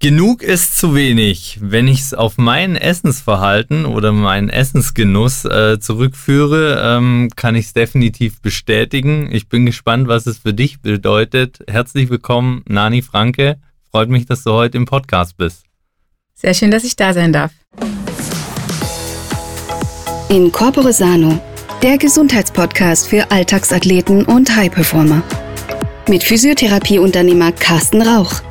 Genug ist zu wenig. Wenn ich es auf mein Essensverhalten oder meinen Essensgenuss äh, zurückführe, ähm, kann ich es definitiv bestätigen. Ich bin gespannt, was es für dich bedeutet. Herzlich willkommen, Nani Franke. Freut mich, dass du heute im Podcast bist. Sehr schön, dass ich da sein darf. In Corpore Sano, der Gesundheitspodcast für Alltagsathleten und High-Performer. Mit Physiotherapieunternehmer Carsten Rauch.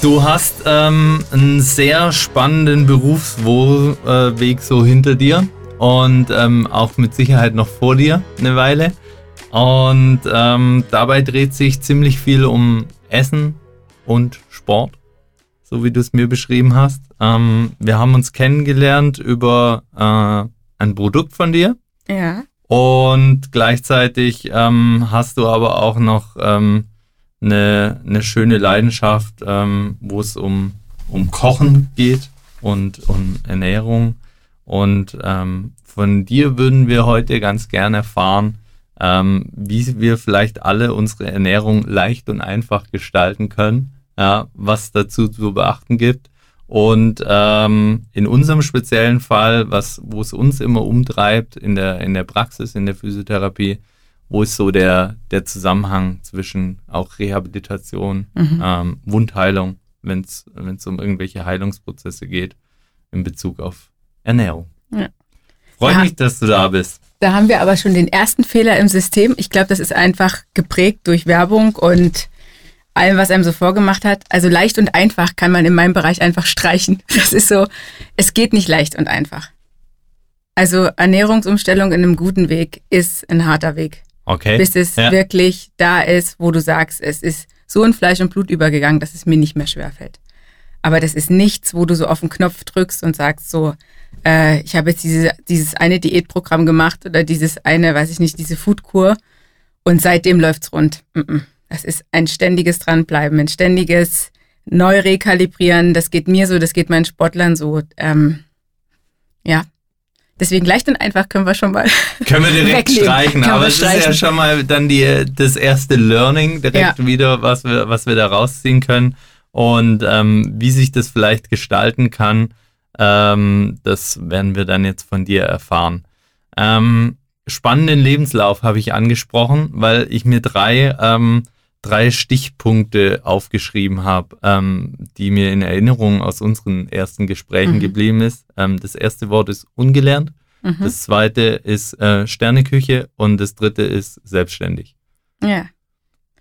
Du hast ähm, einen sehr spannenden Berufsweg so hinter dir und ähm, auch mit Sicherheit noch vor dir eine Weile. Und ähm, dabei dreht sich ziemlich viel um Essen und Sport, so wie du es mir beschrieben hast. Ähm, wir haben uns kennengelernt über äh, ein Produkt von dir. Ja. Und gleichzeitig ähm, hast du aber auch noch ähm, eine, eine schöne Leidenschaft, ähm, wo es um, um Kochen geht und um Ernährung. Und ähm, von dir würden wir heute ganz gerne erfahren, ähm, wie wir vielleicht alle unsere Ernährung leicht und einfach gestalten können, ja, was dazu zu beachten gibt. Und ähm, in unserem speziellen Fall, was, wo es uns immer umtreibt in der, in der Praxis, in der Physiotherapie, wo ist so der, der Zusammenhang zwischen auch Rehabilitation, mhm. ähm, Wundheilung, wenn es um irgendwelche Heilungsprozesse geht in Bezug auf Ernährung. Ja. Freut ja. mich, dass du da bist. Da haben wir aber schon den ersten Fehler im System. Ich glaube, das ist einfach geprägt durch Werbung und allem, was einem so vorgemacht hat. Also leicht und einfach kann man in meinem Bereich einfach streichen. Das ist so, es geht nicht leicht und einfach. Also Ernährungsumstellung in einem guten Weg ist ein harter Weg. Okay. Bis es ja. wirklich da ist, wo du sagst, es ist so in Fleisch und Blut übergegangen, dass es mir nicht mehr schwerfällt. Aber das ist nichts, wo du so auf den Knopf drückst und sagst so, äh, ich habe jetzt diese, dieses eine Diätprogramm gemacht oder dieses eine, weiß ich nicht, diese Foodkur und seitdem läuft's rund. Das ist ein ständiges Dranbleiben, ein ständiges Neu-Rekalibrieren. Das geht mir so, das geht meinen Sportlern so. Ähm, ja, Deswegen leicht und einfach können wir schon mal. Können wir direkt wegnehmen. streichen, können aber es ist ja schon mal dann die, das erste Learning direkt ja. wieder, was wir, was wir da rausziehen können. Und ähm, wie sich das vielleicht gestalten kann, ähm, das werden wir dann jetzt von dir erfahren. Ähm, spannenden Lebenslauf habe ich angesprochen, weil ich mir drei, ähm, drei Stichpunkte aufgeschrieben habe, ähm, die mir in Erinnerung aus unseren ersten Gesprächen mhm. geblieben ist. Ähm, das erste Wort ist ungelernt, mhm. das zweite ist äh, Sterneküche und das dritte ist selbstständig. Ja.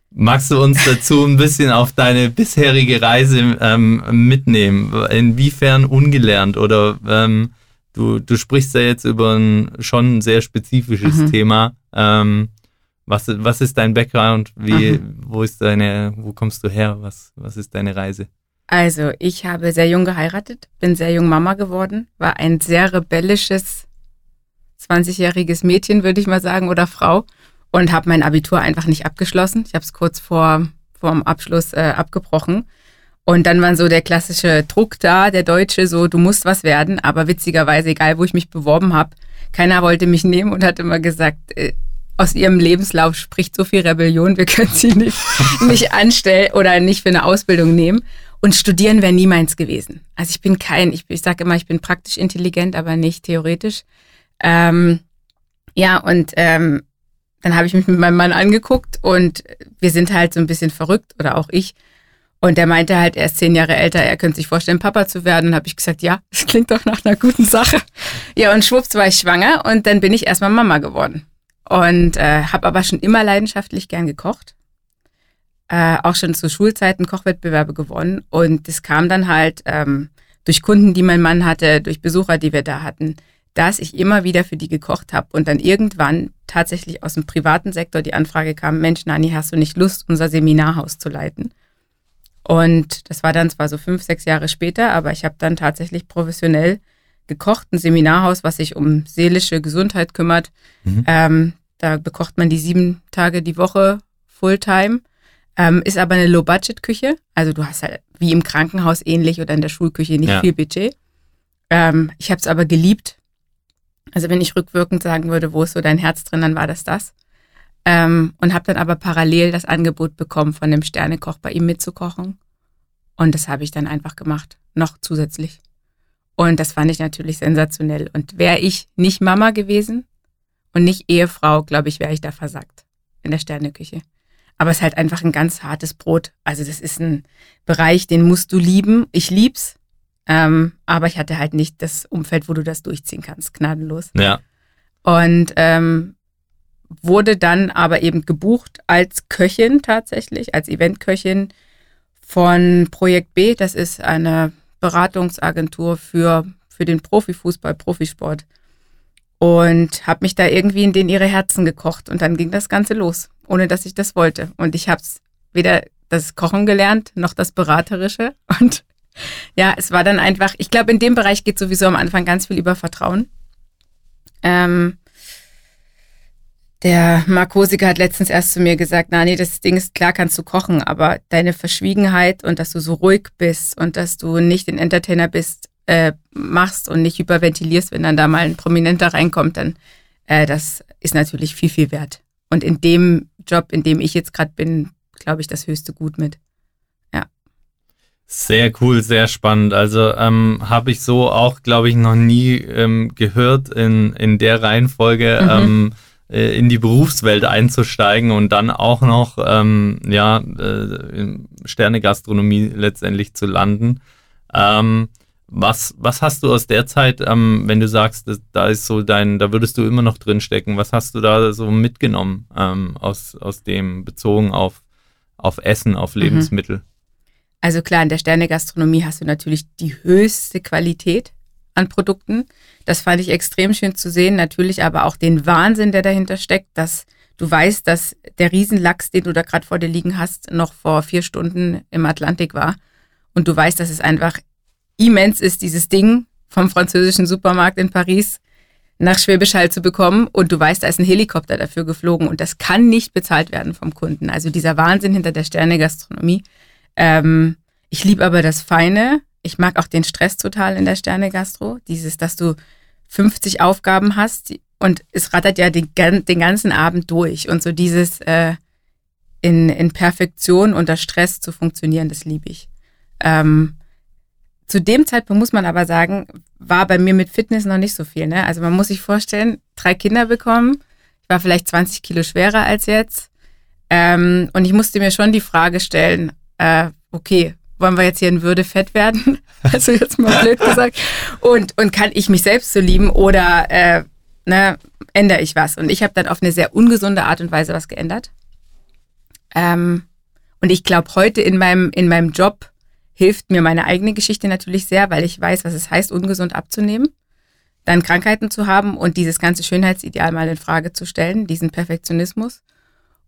Magst du uns dazu ein bisschen auf deine bisherige Reise ähm, mitnehmen? Inwiefern ungelernt oder ähm, du, du sprichst ja jetzt über ein schon sehr spezifisches mhm. Thema. Ähm, was, was ist dein Background? Wie, mhm. wo ist deine, wo kommst du her? Was, was ist deine Reise? Also, ich habe sehr jung geheiratet, bin sehr jung Mama geworden, war ein sehr rebellisches 20-jähriges Mädchen, würde ich mal sagen, oder Frau und habe mein Abitur einfach nicht abgeschlossen. Ich habe es kurz vor dem Abschluss äh, abgebrochen. Und dann war so der klassische Druck da, der Deutsche, so du musst was werden. Aber witzigerweise, egal wo ich mich beworben habe, keiner wollte mich nehmen und hat immer gesagt, äh, aus ihrem Lebenslauf spricht so viel Rebellion, wir können sie nicht, nicht anstellen oder nicht für eine Ausbildung nehmen. Und studieren wäre nie meins gewesen. Also ich bin kein, ich, ich sage immer, ich bin praktisch intelligent, aber nicht theoretisch. Ähm, ja, und ähm, dann habe ich mich mit meinem Mann angeguckt und wir sind halt so ein bisschen verrückt oder auch ich. Und der meinte halt, er ist zehn Jahre älter, er könnte sich vorstellen, Papa zu werden. Und habe ich gesagt, ja, das klingt doch nach einer guten Sache. Ja, und schwupps war ich schwanger und dann bin ich erstmal Mama geworden. Und äh, habe aber schon immer leidenschaftlich gern gekocht. Äh, auch schon zu Schulzeiten Kochwettbewerbe gewonnen. Und das kam dann halt ähm, durch Kunden, die mein Mann hatte, durch Besucher, die wir da hatten dass ich immer wieder für die gekocht habe und dann irgendwann tatsächlich aus dem privaten Sektor die Anfrage kam, Mensch, Nani, hast du nicht Lust, unser Seminarhaus zu leiten? Und das war dann zwar so fünf, sechs Jahre später, aber ich habe dann tatsächlich professionell gekocht, ein Seminarhaus, was sich um seelische Gesundheit kümmert. Mhm. Ähm, da bekocht man die sieben Tage die Woche Fulltime. Ähm, ist aber eine Low-Budget-Küche. Also du hast halt wie im Krankenhaus ähnlich oder in der Schulküche nicht ja. viel Budget. Ähm, ich habe es aber geliebt, also wenn ich rückwirkend sagen würde, wo ist so dein Herz drin, dann war das das. Ähm, und habe dann aber parallel das Angebot bekommen, von dem Sternekoch bei ihm mitzukochen. Und das habe ich dann einfach gemacht, noch zusätzlich. Und das fand ich natürlich sensationell. Und wäre ich nicht Mama gewesen und nicht Ehefrau, glaube ich, wäre ich da versagt in der Sterneküche. Aber es ist halt einfach ein ganz hartes Brot. Also das ist ein Bereich, den musst du lieben. Ich lieb's. Ähm, aber ich hatte halt nicht das Umfeld, wo du das durchziehen kannst, gnadenlos. Ja. Und ähm, wurde dann aber eben gebucht als Köchin tatsächlich, als Eventköchin von Projekt B. Das ist eine Beratungsagentur für, für den Profifußball, Profisport. Und habe mich da irgendwie in den ihre Herzen gekocht. Und dann ging das Ganze los, ohne dass ich das wollte. Und ich habe weder das Kochen gelernt, noch das Beraterische. Und ja, es war dann einfach, ich glaube, in dem Bereich geht sowieso am Anfang ganz viel über Vertrauen. Ähm, der Marc Hosiger hat letztens erst zu mir gesagt, na nee, das Ding ist klar, kannst du kochen, aber deine Verschwiegenheit und dass du so ruhig bist und dass du nicht den Entertainer bist, äh, machst und nicht hyperventilierst, wenn dann da mal ein Prominenter reinkommt, dann äh, das ist natürlich viel, viel wert. Und in dem Job, in dem ich jetzt gerade bin, glaube ich, das höchste Gut mit. Sehr cool, sehr spannend. Also ähm, habe ich so auch, glaube ich, noch nie ähm, gehört, in, in der Reihenfolge mhm. ähm, äh, in die Berufswelt einzusteigen und dann auch noch ähm, ja, äh, in Sternegastronomie letztendlich zu landen. Ähm, was, was hast du aus der Zeit, ähm, wenn du sagst, da ist so dein, da würdest du immer noch drinstecken, was hast du da so mitgenommen ähm, aus, aus dem bezogen auf, auf Essen, auf mhm. Lebensmittel? Also klar, in der Sternegastronomie hast du natürlich die höchste Qualität an Produkten. Das fand ich extrem schön zu sehen. Natürlich aber auch den Wahnsinn, der dahinter steckt, dass du weißt, dass der Riesenlachs, den du da gerade vor dir liegen hast, noch vor vier Stunden im Atlantik war. Und du weißt, dass es einfach immens ist, dieses Ding vom französischen Supermarkt in Paris nach Schwäbisch Hall zu bekommen. Und du weißt, da ist ein Helikopter dafür geflogen und das kann nicht bezahlt werden vom Kunden. Also dieser Wahnsinn hinter der Sternegastronomie. Ähm, ich liebe aber das Feine. Ich mag auch den Stress total in der Sterne-Gastro. Dieses, dass du 50 Aufgaben hast und es rattert ja den, den ganzen Abend durch. Und so dieses äh, in, in Perfektion unter Stress zu funktionieren, das liebe ich. Ähm, zu dem Zeitpunkt muss man aber sagen, war bei mir mit Fitness noch nicht so viel. Ne? Also man muss sich vorstellen, drei Kinder bekommen. Ich war vielleicht 20 Kilo schwerer als jetzt. Ähm, und ich musste mir schon die Frage stellen, äh, okay, wollen wir jetzt hier in Würde fett werden? Also jetzt mal blöd gesagt. Und, und kann ich mich selbst so lieben oder äh, ne, ändere ich was? Und ich habe dann auf eine sehr ungesunde Art und Weise was geändert. Ähm, und ich glaube, heute in meinem, in meinem Job hilft mir meine eigene Geschichte natürlich sehr, weil ich weiß, was es heißt, ungesund abzunehmen, dann Krankheiten zu haben und dieses ganze Schönheitsideal mal in Frage zu stellen, diesen Perfektionismus.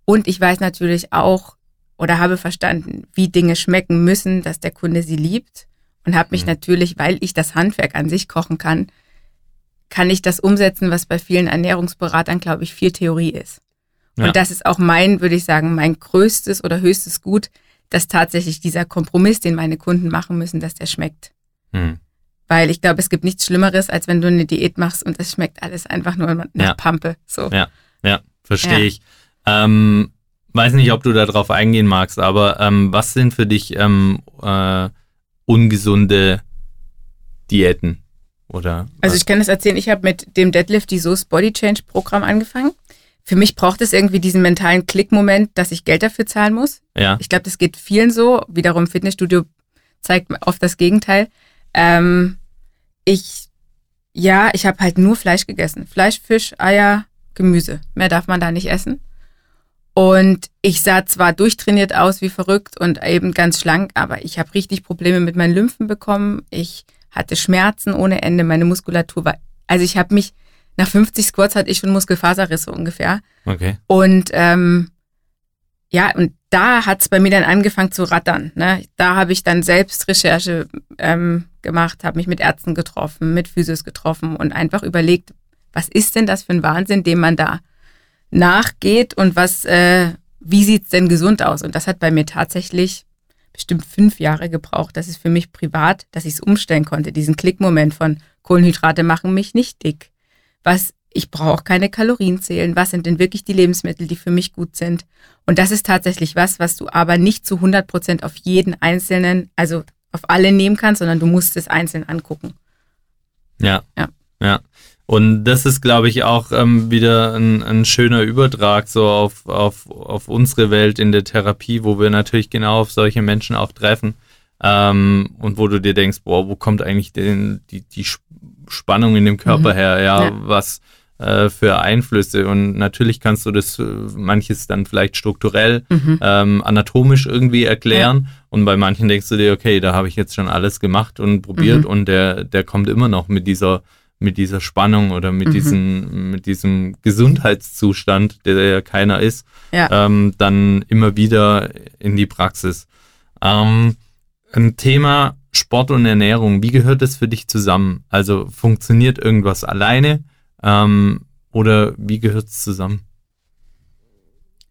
Und ich weiß natürlich auch, oder habe verstanden, wie Dinge schmecken müssen, dass der Kunde sie liebt und habe mich mhm. natürlich, weil ich das Handwerk an sich kochen kann, kann ich das umsetzen, was bei vielen Ernährungsberatern, glaube ich, viel Theorie ist. Ja. Und das ist auch mein, würde ich sagen, mein größtes oder höchstes Gut, dass tatsächlich dieser Kompromiss, den meine Kunden machen müssen, dass der schmeckt. Mhm. Weil ich glaube, es gibt nichts Schlimmeres, als wenn du eine Diät machst und es schmeckt alles einfach nur nach ja. Pampe. So. Ja, ja, verstehe ja. ich. Ähm, weiß nicht, ob du darauf eingehen magst, aber ähm, was sind für dich ähm, äh, ungesunde Diäten? Oder also ich kann das erzählen, ich habe mit dem Deadlift die Soße Body Change Programm angefangen. Für mich braucht es irgendwie diesen mentalen Klickmoment, dass ich Geld dafür zahlen muss. Ja. Ich glaube, das geht vielen so. Wiederum Fitnessstudio zeigt oft das Gegenteil. Ähm, ich, ja, ich habe halt nur Fleisch gegessen. Fleisch, Fisch, Eier, Gemüse. Mehr darf man da nicht essen. Und ich sah zwar durchtrainiert aus wie verrückt und eben ganz schlank, aber ich habe richtig Probleme mit meinen Lymphen bekommen. Ich hatte Schmerzen ohne Ende. Meine Muskulatur war, also ich habe mich, nach 50 Squats hatte ich schon Muskelfaserrisse ungefähr. Okay. Und ähm, ja, und da hat es bei mir dann angefangen zu rattern. Ne? Da habe ich dann selbst Recherche ähm, gemacht, habe mich mit Ärzten getroffen, mit Physios getroffen und einfach überlegt, was ist denn das für ein Wahnsinn, den man da nachgeht und was, äh, wie sieht's denn gesund aus? Und das hat bei mir tatsächlich bestimmt fünf Jahre gebraucht. Das ist für mich privat, dass ich es umstellen konnte. Diesen Klickmoment von Kohlenhydrate machen mich nicht dick. Was ich brauche auch keine Kalorien zählen. Was sind denn wirklich die Lebensmittel, die für mich gut sind? Und das ist tatsächlich was, was du aber nicht zu 100 Prozent auf jeden einzelnen, also auf alle nehmen kannst, sondern du musst es einzeln angucken. Ja. Ja. ja. Und das ist, glaube ich, auch ähm, wieder ein, ein, schöner Übertrag so auf, auf, auf unsere Welt in der Therapie, wo wir natürlich genau auf solche Menschen auch treffen. Ähm, und wo du dir denkst, boah, wo kommt eigentlich denn die, die Spannung in dem Körper mhm. her? Ja, ja, was äh, für Einflüsse? Und natürlich kannst du das äh, manches dann vielleicht strukturell, mhm. ähm, anatomisch irgendwie erklären. Ja. Und bei manchen denkst du dir, okay, da habe ich jetzt schon alles gemacht und probiert mhm. und der, der kommt immer noch mit dieser mit dieser Spannung oder mit, mhm. diesen, mit diesem Gesundheitszustand, der ja keiner ist, ja. Ähm, dann immer wieder in die Praxis. Ähm, ein Thema Sport und Ernährung, wie gehört das für dich zusammen? Also funktioniert irgendwas alleine ähm, oder wie gehört es zusammen?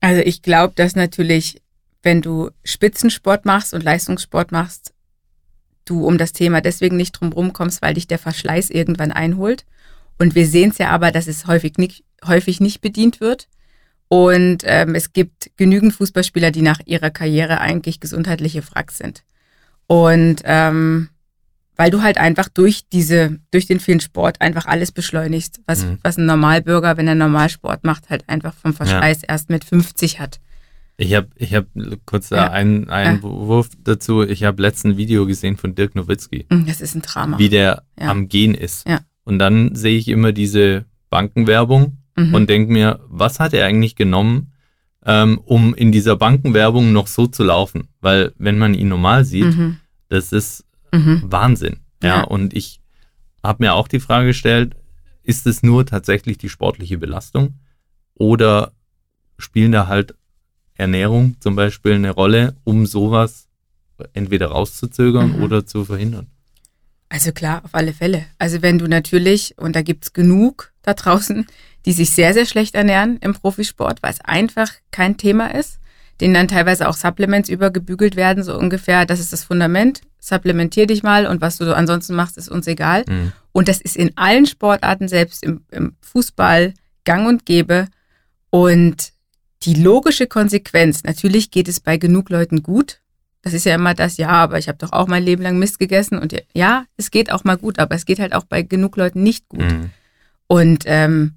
Also ich glaube, dass natürlich, wenn du Spitzensport machst und Leistungssport machst, du um das Thema deswegen nicht drum kommst, weil dich der Verschleiß irgendwann einholt. Und wir sehen es ja aber, dass es häufig nicht, häufig nicht bedient wird. Und ähm, es gibt genügend Fußballspieler, die nach ihrer Karriere eigentlich gesundheitliche Wracks sind. Und ähm, weil du halt einfach durch diese, durch den vielen Sport einfach alles beschleunigst, was, mhm. was ein Normalbürger, wenn er Normalsport macht, halt einfach vom Verschleiß ja. erst mit 50 hat. Ich habe ich hab kurz ja. einen Einwurf ja. dazu. Ich habe letzten Video gesehen von Dirk Nowitzki. Mhm, das ist ein Drama. Wie der ja. am Gehen ist. Ja. Und dann sehe ich immer diese Bankenwerbung mhm. und denke mir, was hat er eigentlich genommen, ähm, um in dieser Bankenwerbung noch so zu laufen? Weil wenn man ihn normal sieht, mhm. das ist mhm. Wahnsinn. Ja, und ich habe mir auch die Frage gestellt, ist es nur tatsächlich die sportliche Belastung oder spielen da halt Ernährung zum Beispiel eine Rolle, um sowas entweder rauszuzögern mhm. oder zu verhindern? Also klar, auf alle Fälle. Also wenn du natürlich, und da gibt es genug da draußen, die sich sehr, sehr schlecht ernähren im Profisport, weil es einfach kein Thema ist, denen dann teilweise auch Supplements übergebügelt werden, so ungefähr, das ist das Fundament, supplementier dich mal und was du so ansonsten machst, ist uns egal. Mhm. Und das ist in allen Sportarten, selbst im, im Fußball, gang und gäbe. Und die logische Konsequenz, natürlich geht es bei genug Leuten gut. Das ist ja immer das, ja, aber ich habe doch auch mein Leben lang Mist gegessen und ja, es geht auch mal gut, aber es geht halt auch bei genug Leuten nicht gut. Mhm. Und ähm,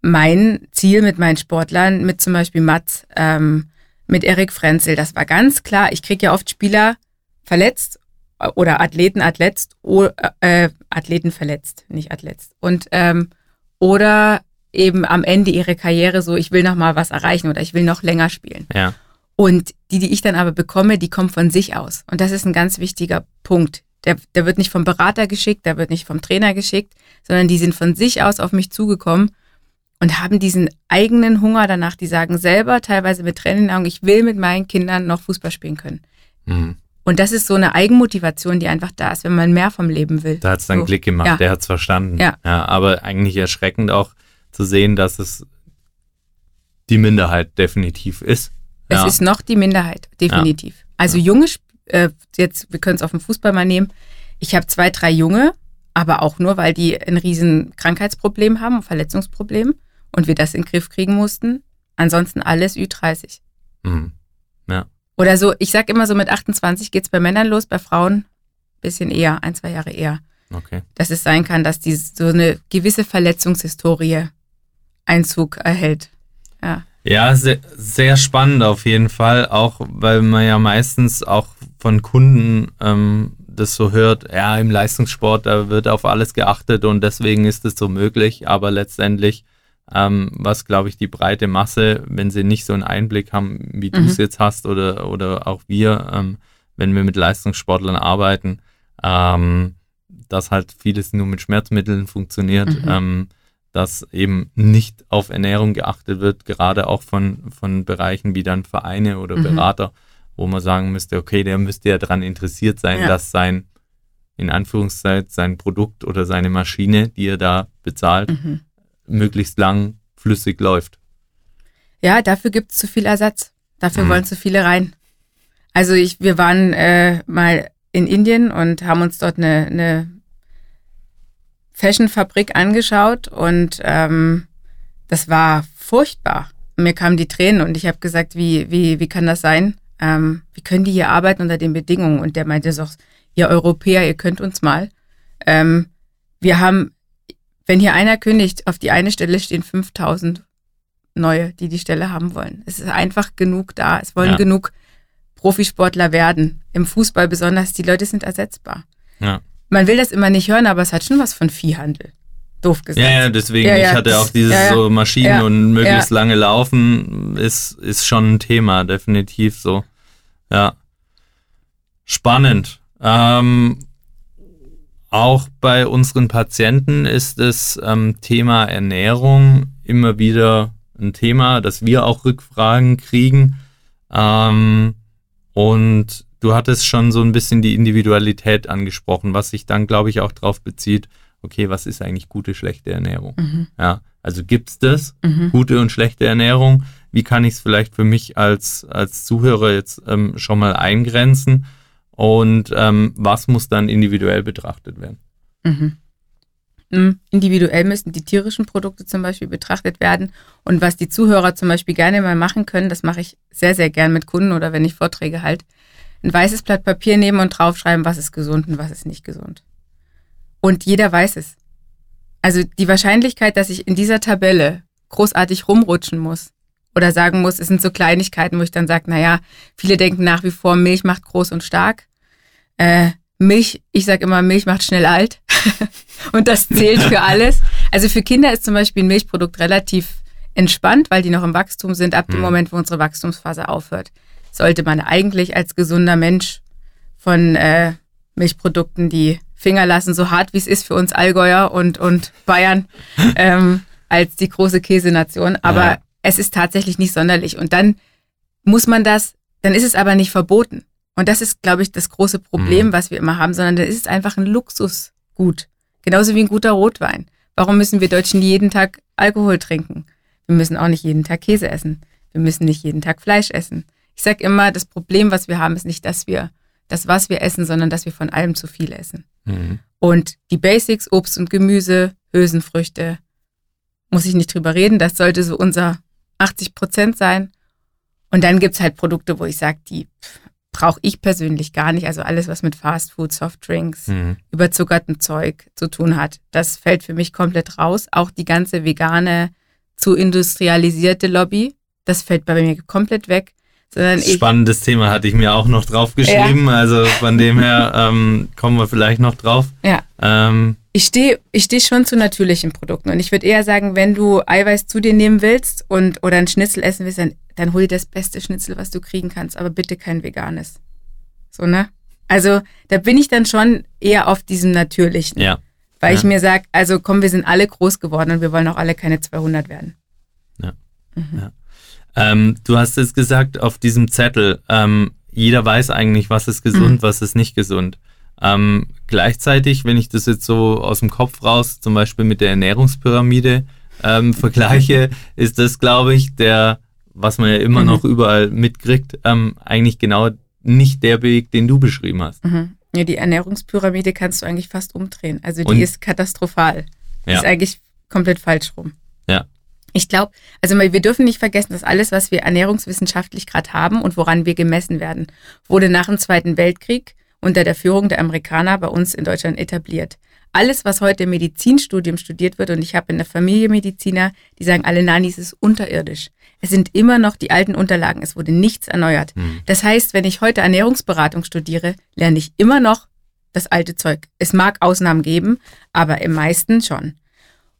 mein Ziel mit meinen Sportlern, mit zum Beispiel Mats, ähm, mit Erik Frenzel, das war ganz klar. Ich kriege ja oft Spieler verletzt oder Athleten atletzt, äh, Athleten verletzt, nicht atletzt. Und ähm, oder eben am Ende ihrer Karriere so, ich will noch mal was erreichen oder ich will noch länger spielen. Ja. Und die, die ich dann aber bekomme, die kommen von sich aus. Und das ist ein ganz wichtiger Punkt. Der, der wird nicht vom Berater geschickt, der wird nicht vom Trainer geschickt, sondern die sind von sich aus auf mich zugekommen und haben diesen eigenen Hunger danach. Die sagen selber, teilweise mit Tränen in den Augen, ich will mit meinen Kindern noch Fußball spielen können. Mhm. Und das ist so eine Eigenmotivation, die einfach da ist, wenn man mehr vom Leben will. Da hat es dann so. Klick gemacht, ja. der hat es verstanden. Ja. ja. Aber eigentlich erschreckend auch, zu sehen, dass es die Minderheit definitiv ist. Es ist noch die Minderheit, definitiv. Ja. Also junge, äh, jetzt, wir können es auf dem Fußball mal nehmen. Ich habe zwei, drei Junge, aber auch nur, weil die ein riesen Krankheitsproblem haben, Verletzungsproblem und wir das in den Griff kriegen mussten. Ansonsten alles Ü30. Mhm. Ja. Oder so, ich sag immer so, mit 28 geht es bei Männern los, bei Frauen ein bisschen eher, ein, zwei Jahre eher. Okay. Dass es sein kann, dass die so eine gewisse Verletzungshistorie Einzug erhält. Ja. Ja, sehr, sehr spannend auf jeden Fall, auch weil man ja meistens auch von Kunden ähm, das so hört, ja, im Leistungssport, da wird auf alles geachtet und deswegen ist es so möglich, aber letztendlich, ähm, was glaube ich die breite Masse, wenn sie nicht so einen Einblick haben, wie du es mhm. jetzt hast oder, oder auch wir, ähm, wenn wir mit Leistungssportlern arbeiten, ähm, dass halt vieles nur mit Schmerzmitteln funktioniert. Mhm. Ähm, dass eben nicht auf Ernährung geachtet wird, gerade auch von, von Bereichen wie dann Vereine oder mhm. Berater, wo man sagen müsste, okay, der müsste ja daran interessiert sein, ja. dass sein, in Anführungszeichen, sein Produkt oder seine Maschine, die er da bezahlt, mhm. möglichst lang flüssig läuft. Ja, dafür gibt es zu viel Ersatz. Dafür mhm. wollen zu viele rein. Also ich, wir waren äh, mal in Indien und haben uns dort eine, eine Fashionfabrik angeschaut und ähm, das war furchtbar. Mir kamen die Tränen und ich habe gesagt, wie, wie, wie kann das sein? Ähm, wie können die hier arbeiten unter den Bedingungen? Und der meinte so, ihr Europäer, ihr könnt uns mal. Ähm, wir haben, wenn hier einer kündigt, auf die eine Stelle stehen 5000 neue, die die Stelle haben wollen. Es ist einfach genug da. Es wollen ja. genug Profisportler werden. Im Fußball besonders, die Leute sind ersetzbar. Ja. Man will das immer nicht hören, aber es hat schon was von Viehhandel. Doof gesagt. Ja, ja, deswegen, ja, ja, ich hatte auch dieses so Maschinen und möglichst lange laufen, ist, ist schon ein Thema, definitiv so. Ja. Spannend. Ähm, auch bei unseren Patienten ist das ähm, Thema Ernährung immer wieder ein Thema, dass wir auch Rückfragen kriegen. Ähm, und du hattest schon so ein bisschen die Individualität angesprochen, was sich dann, glaube ich, auch darauf bezieht, okay, was ist eigentlich gute, schlechte Ernährung? Mhm. Ja, also gibt es das, mhm. gute und schlechte Ernährung? Wie kann ich es vielleicht für mich als, als Zuhörer jetzt ähm, schon mal eingrenzen? Und ähm, was muss dann individuell betrachtet werden? Mhm. Hm, individuell müssen die tierischen Produkte zum Beispiel betrachtet werden. Und was die Zuhörer zum Beispiel gerne mal machen können, das mache ich sehr, sehr gern mit Kunden oder wenn ich Vorträge halte, ein weißes Blatt Papier nehmen und draufschreiben, was ist gesund und was ist nicht gesund. Und jeder weiß es. Also die Wahrscheinlichkeit, dass ich in dieser Tabelle großartig rumrutschen muss oder sagen muss, es sind so Kleinigkeiten, wo ich dann sage, naja, viele denken nach wie vor, Milch macht groß und stark. Äh, Milch, ich sage immer, Milch macht schnell alt. und das zählt für alles. Also für Kinder ist zum Beispiel ein Milchprodukt relativ entspannt, weil die noch im Wachstum sind. Ab dem hm. Moment, wo unsere Wachstumsphase aufhört, sollte man eigentlich als gesunder Mensch von äh, Milchprodukten die Finger lassen, so hart wie es ist für uns Allgäuer und, und Bayern ähm, als die große Käsenation. Aber ja. es ist tatsächlich nicht sonderlich. Und dann muss man das, dann ist es aber nicht verboten. Und das ist, glaube ich, das große Problem, mhm. was wir immer haben, sondern dann ist es einfach ein Luxusgut. Genauso wie ein guter Rotwein. Warum müssen wir Deutschen jeden Tag Alkohol trinken? Wir müssen auch nicht jeden Tag Käse essen. Wir müssen nicht jeden Tag Fleisch essen. Ich sage immer, das Problem, was wir haben, ist nicht, dass wir das, was wir essen, sondern dass wir von allem zu viel essen. Mhm. Und die Basics, Obst und Gemüse, Hülsenfrüchte, muss ich nicht drüber reden, das sollte so unser 80 Prozent sein. Und dann gibt's halt Produkte, wo ich sage, die brauche ich persönlich gar nicht. Also alles, was mit Fastfood, Softdrinks, mhm. überzuckertem Zeug zu tun hat, das fällt für mich komplett raus. Auch die ganze vegane, zu industrialisierte Lobby, das fällt bei mir komplett weg. Sondern Spannendes Thema hatte ich mir auch noch draufgeschrieben. Ja. Also von dem her ähm, kommen wir vielleicht noch drauf. Ja. Ähm, ich stehe ich steh schon zu natürlichen Produkten. Und ich würde eher sagen, wenn du Eiweiß zu dir nehmen willst und oder ein Schnitzel essen willst, dann, dann hol dir das beste Schnitzel, was du kriegen kannst, aber bitte kein veganes. So, ne? Also da bin ich dann schon eher auf diesem Natürlichen. Ja. Weil ja. ich mir sage, also komm, wir sind alle groß geworden und wir wollen auch alle keine 200 werden. Ja. Mhm. ja. Ähm, du hast es gesagt auf diesem Zettel, ähm, jeder weiß eigentlich, was ist gesund, mhm. was ist nicht gesund. Ähm, gleichzeitig, wenn ich das jetzt so aus dem Kopf raus, zum Beispiel mit der Ernährungspyramide ähm, vergleiche, ist das, glaube ich, der, was man ja immer mhm. noch überall mitkriegt, ähm, eigentlich genau nicht der Weg, den du beschrieben hast. Mhm. Ja, die Ernährungspyramide kannst du eigentlich fast umdrehen. Also die Und? ist katastrophal. Ja. Ist eigentlich komplett falsch rum. Ich glaube, also wir dürfen nicht vergessen, dass alles, was wir ernährungswissenschaftlich gerade haben und woran wir gemessen werden, wurde nach dem Zweiten Weltkrieg unter der Führung der Amerikaner bei uns in Deutschland etabliert. Alles, was heute im Medizinstudium studiert wird, und ich habe in der Familie Mediziner, die sagen alle, nein, dies ist unterirdisch. Es sind immer noch die alten Unterlagen, es wurde nichts erneuert. Hm. Das heißt, wenn ich heute Ernährungsberatung studiere, lerne ich immer noch das alte Zeug. Es mag Ausnahmen geben, aber im meisten schon.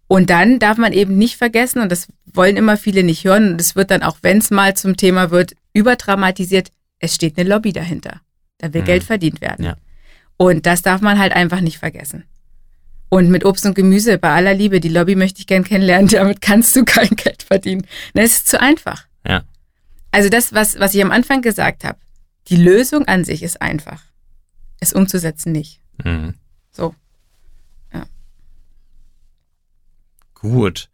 Und dann darf man eben nicht vergessen, und das wollen immer viele nicht hören, und es wird dann auch, wenn es mal zum Thema wird, überdramatisiert, es steht eine Lobby dahinter. Da will mhm. Geld verdient werden. Ja. Und das darf man halt einfach nicht vergessen. Und mit Obst und Gemüse, bei aller Liebe, die Lobby möchte ich gern kennenlernen, damit kannst du kein Geld verdienen. Das ist zu einfach. Ja. Also das, was, was ich am Anfang gesagt habe, die Lösung an sich ist einfach. Es umzusetzen nicht. Mhm. So. Gut.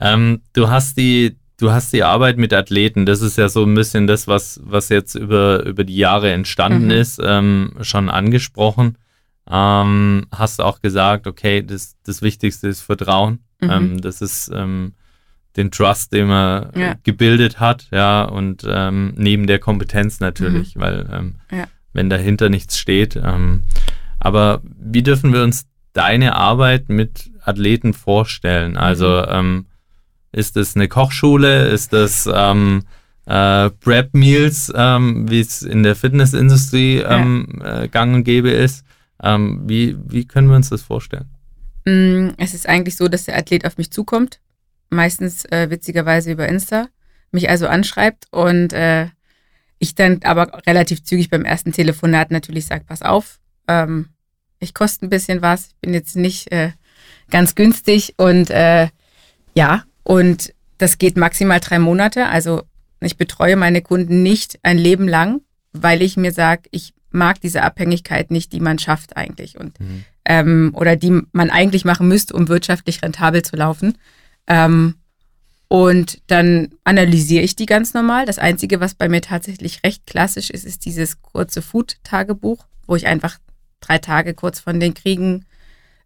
Ähm, du hast die, du hast die Arbeit mit Athleten. Das ist ja so ein bisschen das, was, was jetzt über, über die Jahre entstanden mhm. ist, ähm, schon angesprochen. ähm, hast du auch gesagt, okay, das, das Wichtigste ist Vertrauen. Mhm. Ähm, das ist ähm, den Trust, den man Ja. gebildet hat, ja, und ähm, neben der Kompetenz natürlich, weil ähm, Ja. wenn dahinter nichts steht. Aber wie dürfen wir uns deine Arbeit mit Athleten vorstellen? Also ähm, ist es eine Kochschule? Ist das ähm, äh, Prep Meals, ähm, wie es in der Fitnessindustrie ähm, äh, gang und gäbe ist? Ähm, wie, wie können wir uns das vorstellen? Mm, Es ist eigentlich so, dass der Athlet auf mich zukommt, meistens äh, witzigerweise über Insta, mich also anschreibt und äh, ich dann aber relativ zügig beim ersten Telefonat natürlich sage, pass auf, ähm, ich koste ein bisschen was, ich bin jetzt nicht äh, ganz günstig und äh, ja, und das geht maximal drei Monate. Also ich betreue meine Kunden nicht ein Leben lang, weil ich mir sage, ich mag diese Abhängigkeit nicht, die man schafft eigentlich. Und ähm, oder die man eigentlich machen müsste, um wirtschaftlich rentabel zu laufen. Ähm, und dann analysiere ich die ganz normal. Das Einzige, was bei mir tatsächlich recht klassisch ist, ist dieses kurze Food-Tagebuch, wo ich einfach drei Tage kurz von den kriegen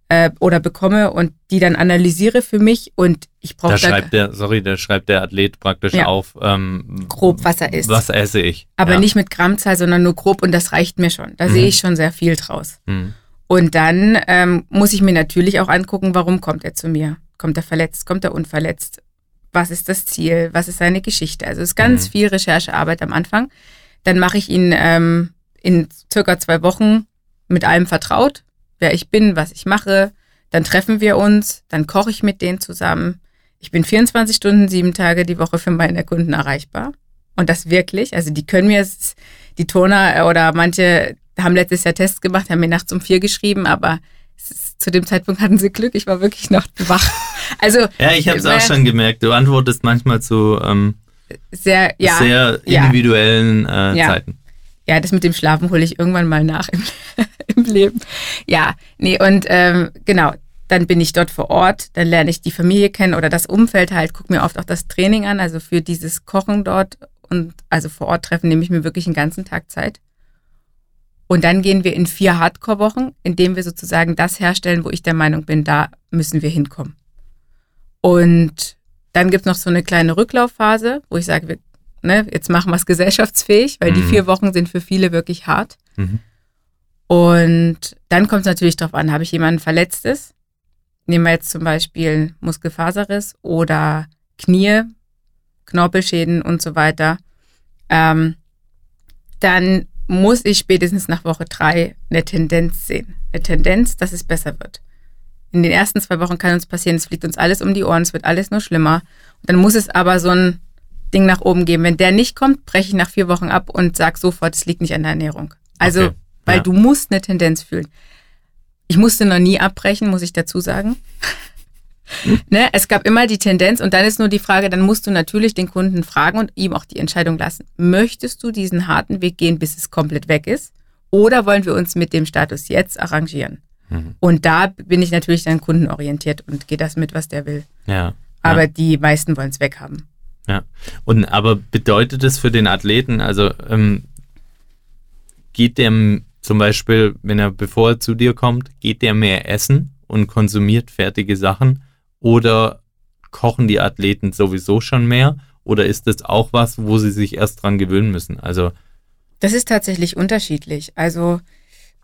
äh, oder bekomme und die dann analysiere für mich. Und ich brauche Da schreibt der, sorry, da schreibt der Athlet praktisch Ja. auf, ähm, grob, was er isst. was esse ich. aber ja. nicht mit Grammzahl, sondern nur grob und das reicht mir schon. Da Mhm. sehe ich schon sehr viel draus. Hm. Und dann ähm, muss ich mir natürlich auch angucken, warum kommt er zu mir? Kommt er verletzt? Kommt er unverletzt? Was ist das Ziel? Was ist seine Geschichte? Also es ist ganz Mhm. viel Recherchearbeit am Anfang. Dann mache ich ihn ähm, in circa zwei Wochen mit allem vertraut, wer ich bin, was ich mache. Dann treffen wir uns, dann koche ich mit denen zusammen. Ich bin 24 Stunden, sieben Tage die Woche für meine Kunden erreichbar. Und das wirklich. Also die können mir, s- die Turner äh, oder manche haben letztes Jahr Tests gemacht, haben mir nachts um vier geschrieben, aber ist, zu dem Zeitpunkt hatten sie Glück, ich war wirklich noch wach. Also Ja, ich habe es auch schon gemerkt. Du antwortest manchmal zu ähm, sehr, ja, sehr ja. individuellen äh, Ja. Zeiten. Ja, das mit dem Schlafen hole ich irgendwann mal nach im, im Leben. Ja, nee, und ähm, genau, dann bin ich dort vor Ort, dann lerne ich die Familie kennen oder das Umfeld halt, gucke mir oft auch das Training an, also für dieses Kochen dort und also vor Ort treffen nehme ich mir wirklich einen ganzen Tag Zeit. Und dann gehen wir in vier Hardcore-Wochen, indem wir sozusagen das herstellen, wo ich der Meinung bin, da müssen wir hinkommen. Und dann gibt es noch so eine kleine Rücklaufphase, wo ich sage, wir, ne, jetzt machen wir es gesellschaftsfähig, weil die Mhm. vier Wochen sind für viele wirklich hart. Mhm. Und dann kommt es natürlich darauf an, habe ich jemanden Verletztes? Nehmen wir jetzt zum Beispiel Muskelfaserriss oder Knie, Knorpelschäden und so weiter. Ähm, dann muss ich spätestens nach Woche drei eine Tendenz sehen. Eine Tendenz, dass es besser wird. In den ersten zwei Wochen kann uns passieren, es fliegt uns alles um die Ohren, es wird alles nur schlimmer. Dann muss es aber so ein Ding nach oben geben. Wenn der nicht kommt, breche ich nach vier Wochen ab und sage sofort, es liegt nicht an der Ernährung. Also, Okay, weil ja. du musst eine Tendenz fühlen. Ich musste noch nie abbrechen, muss ich dazu sagen. ne? Es gab immer die Tendenz und dann ist nur die Frage, dann musst du natürlich den Kunden fragen und ihm auch die Entscheidung lassen. Möchtest du diesen harten Weg gehen, bis es komplett weg ist? Oder wollen wir uns mit dem Status jetzt arrangieren? Mhm. Und da bin ich natürlich dann kundenorientiert und gehe das mit, was der will. Ja. Aber ja. die meisten wollen es weghaben. Ja. Und aber bedeutet es für den Athleten, also ähm, geht der zum Beispiel, wenn er bevor er zu dir kommt, geht der mehr essen und konsumiert fertige Sachen oder kochen die Athleten sowieso schon mehr? Oder ist das auch was, wo sie sich erst dran gewöhnen müssen? Also, Das ist tatsächlich unterschiedlich. Also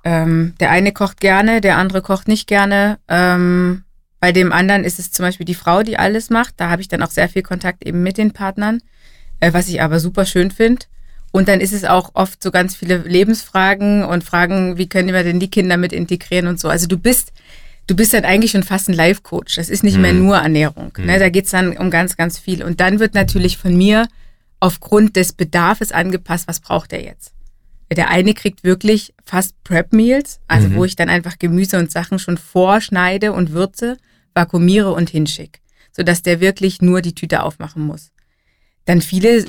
ähm, der eine kocht gerne, der andere kocht nicht gerne. Ähm, bei dem anderen ist es zum Beispiel die Frau, die alles macht. Da habe ich dann auch sehr viel Kontakt eben mit den Partnern, äh, was ich aber super schön finde. Und dann ist es auch oft so ganz viele Lebensfragen und Fragen, wie können wir denn die Kinder mit integrieren und so. Also du bist, du bist dann eigentlich schon fast ein Life-Coach. Das ist nicht mehr Mhm. nur Ernährung. Ne? Mhm. Da geht's dann um ganz, ganz viel. Und dann wird natürlich von mir aufgrund des Bedarfs angepasst, was braucht er jetzt. Der eine kriegt wirklich fast Prep-Meals, also Mhm. wo ich dann einfach Gemüse und Sachen schon vorschneide und würze, vakuumiere und hinschick, sodass der wirklich nur die Tüte aufmachen muss. Dann viele äh,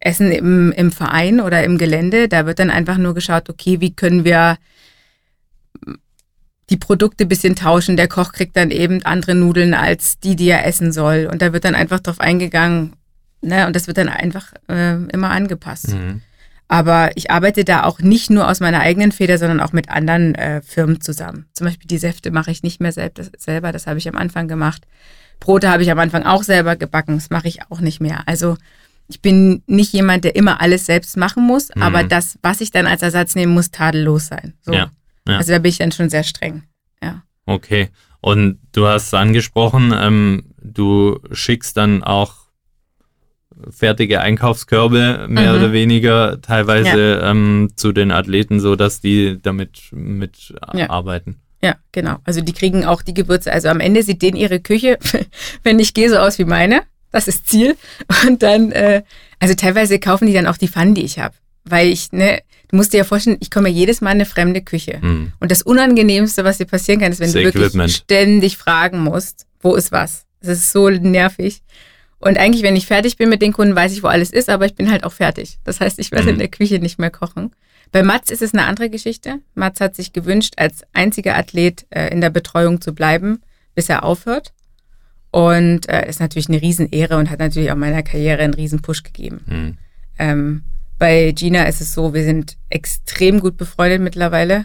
essen im, im Verein oder im Gelände, da wird dann einfach nur geschaut, okay, wie können wir die Produkte ein bisschen tauschen. Der Koch kriegt dann eben andere Nudeln als die, die er essen soll. Und da wird dann einfach drauf eingegangen, ne? Und das wird dann einfach äh, immer angepasst. mhm. Aber ich arbeite da auch nicht nur aus meiner eigenen Feder, sondern auch mit anderen äh, Firmen zusammen. Zum Beispiel die Säfte mache ich nicht mehr selbst, das, selber, das habe ich am Anfang gemacht. Brote habe ich am Anfang auch selber gebacken, das mache ich auch nicht mehr. Also ich bin nicht jemand, der immer alles selbst machen muss, mhm. aber das, was ich dann als Ersatz nehmen muss, tadellos sein. So. Ja, ja. Also da bin ich dann schon sehr streng. Ja. Okay. Und du hast angesprochen, ähm, du schickst dann auch fertige Einkaufskörbe mehr mhm. oder weniger teilweise ja. ähm, zu den Athleten, so dass die damit mit ja. arbeiten. Ja, genau. Also die kriegen auch die Gewürze. Also am Ende sieht denen ihre Küche, wenn ich gehe, so aus wie meine. Das ist Ziel. Und dann, äh, also teilweise kaufen die dann auch die Pfannen, die ich habe. Weil ich, ne, du musst dir ja vorstellen, ich komme jedes Mal in eine fremde Küche. Mhm. Und das Unangenehmste, was dir passieren kann, ist, wenn das du wirklich Equipment. ständig fragen musst, wo ist was. Das ist so nervig. Und eigentlich, wenn ich fertig bin mit den Kunden, weiß ich, wo alles ist, aber ich bin halt auch fertig. Das heißt, ich werde mhm. in der Küche nicht mehr kochen. Bei Mats ist es eine andere Geschichte. Mats hat sich gewünscht, als einziger Athlet äh, in der Betreuung zu bleiben, bis er aufhört. Und äh, ist natürlich eine Riesenehre und hat natürlich auch meiner Karriere einen Riesenpush gegeben. Mhm. Ähm, bei Gina ist es so, wir sind extrem gut befreundet mittlerweile,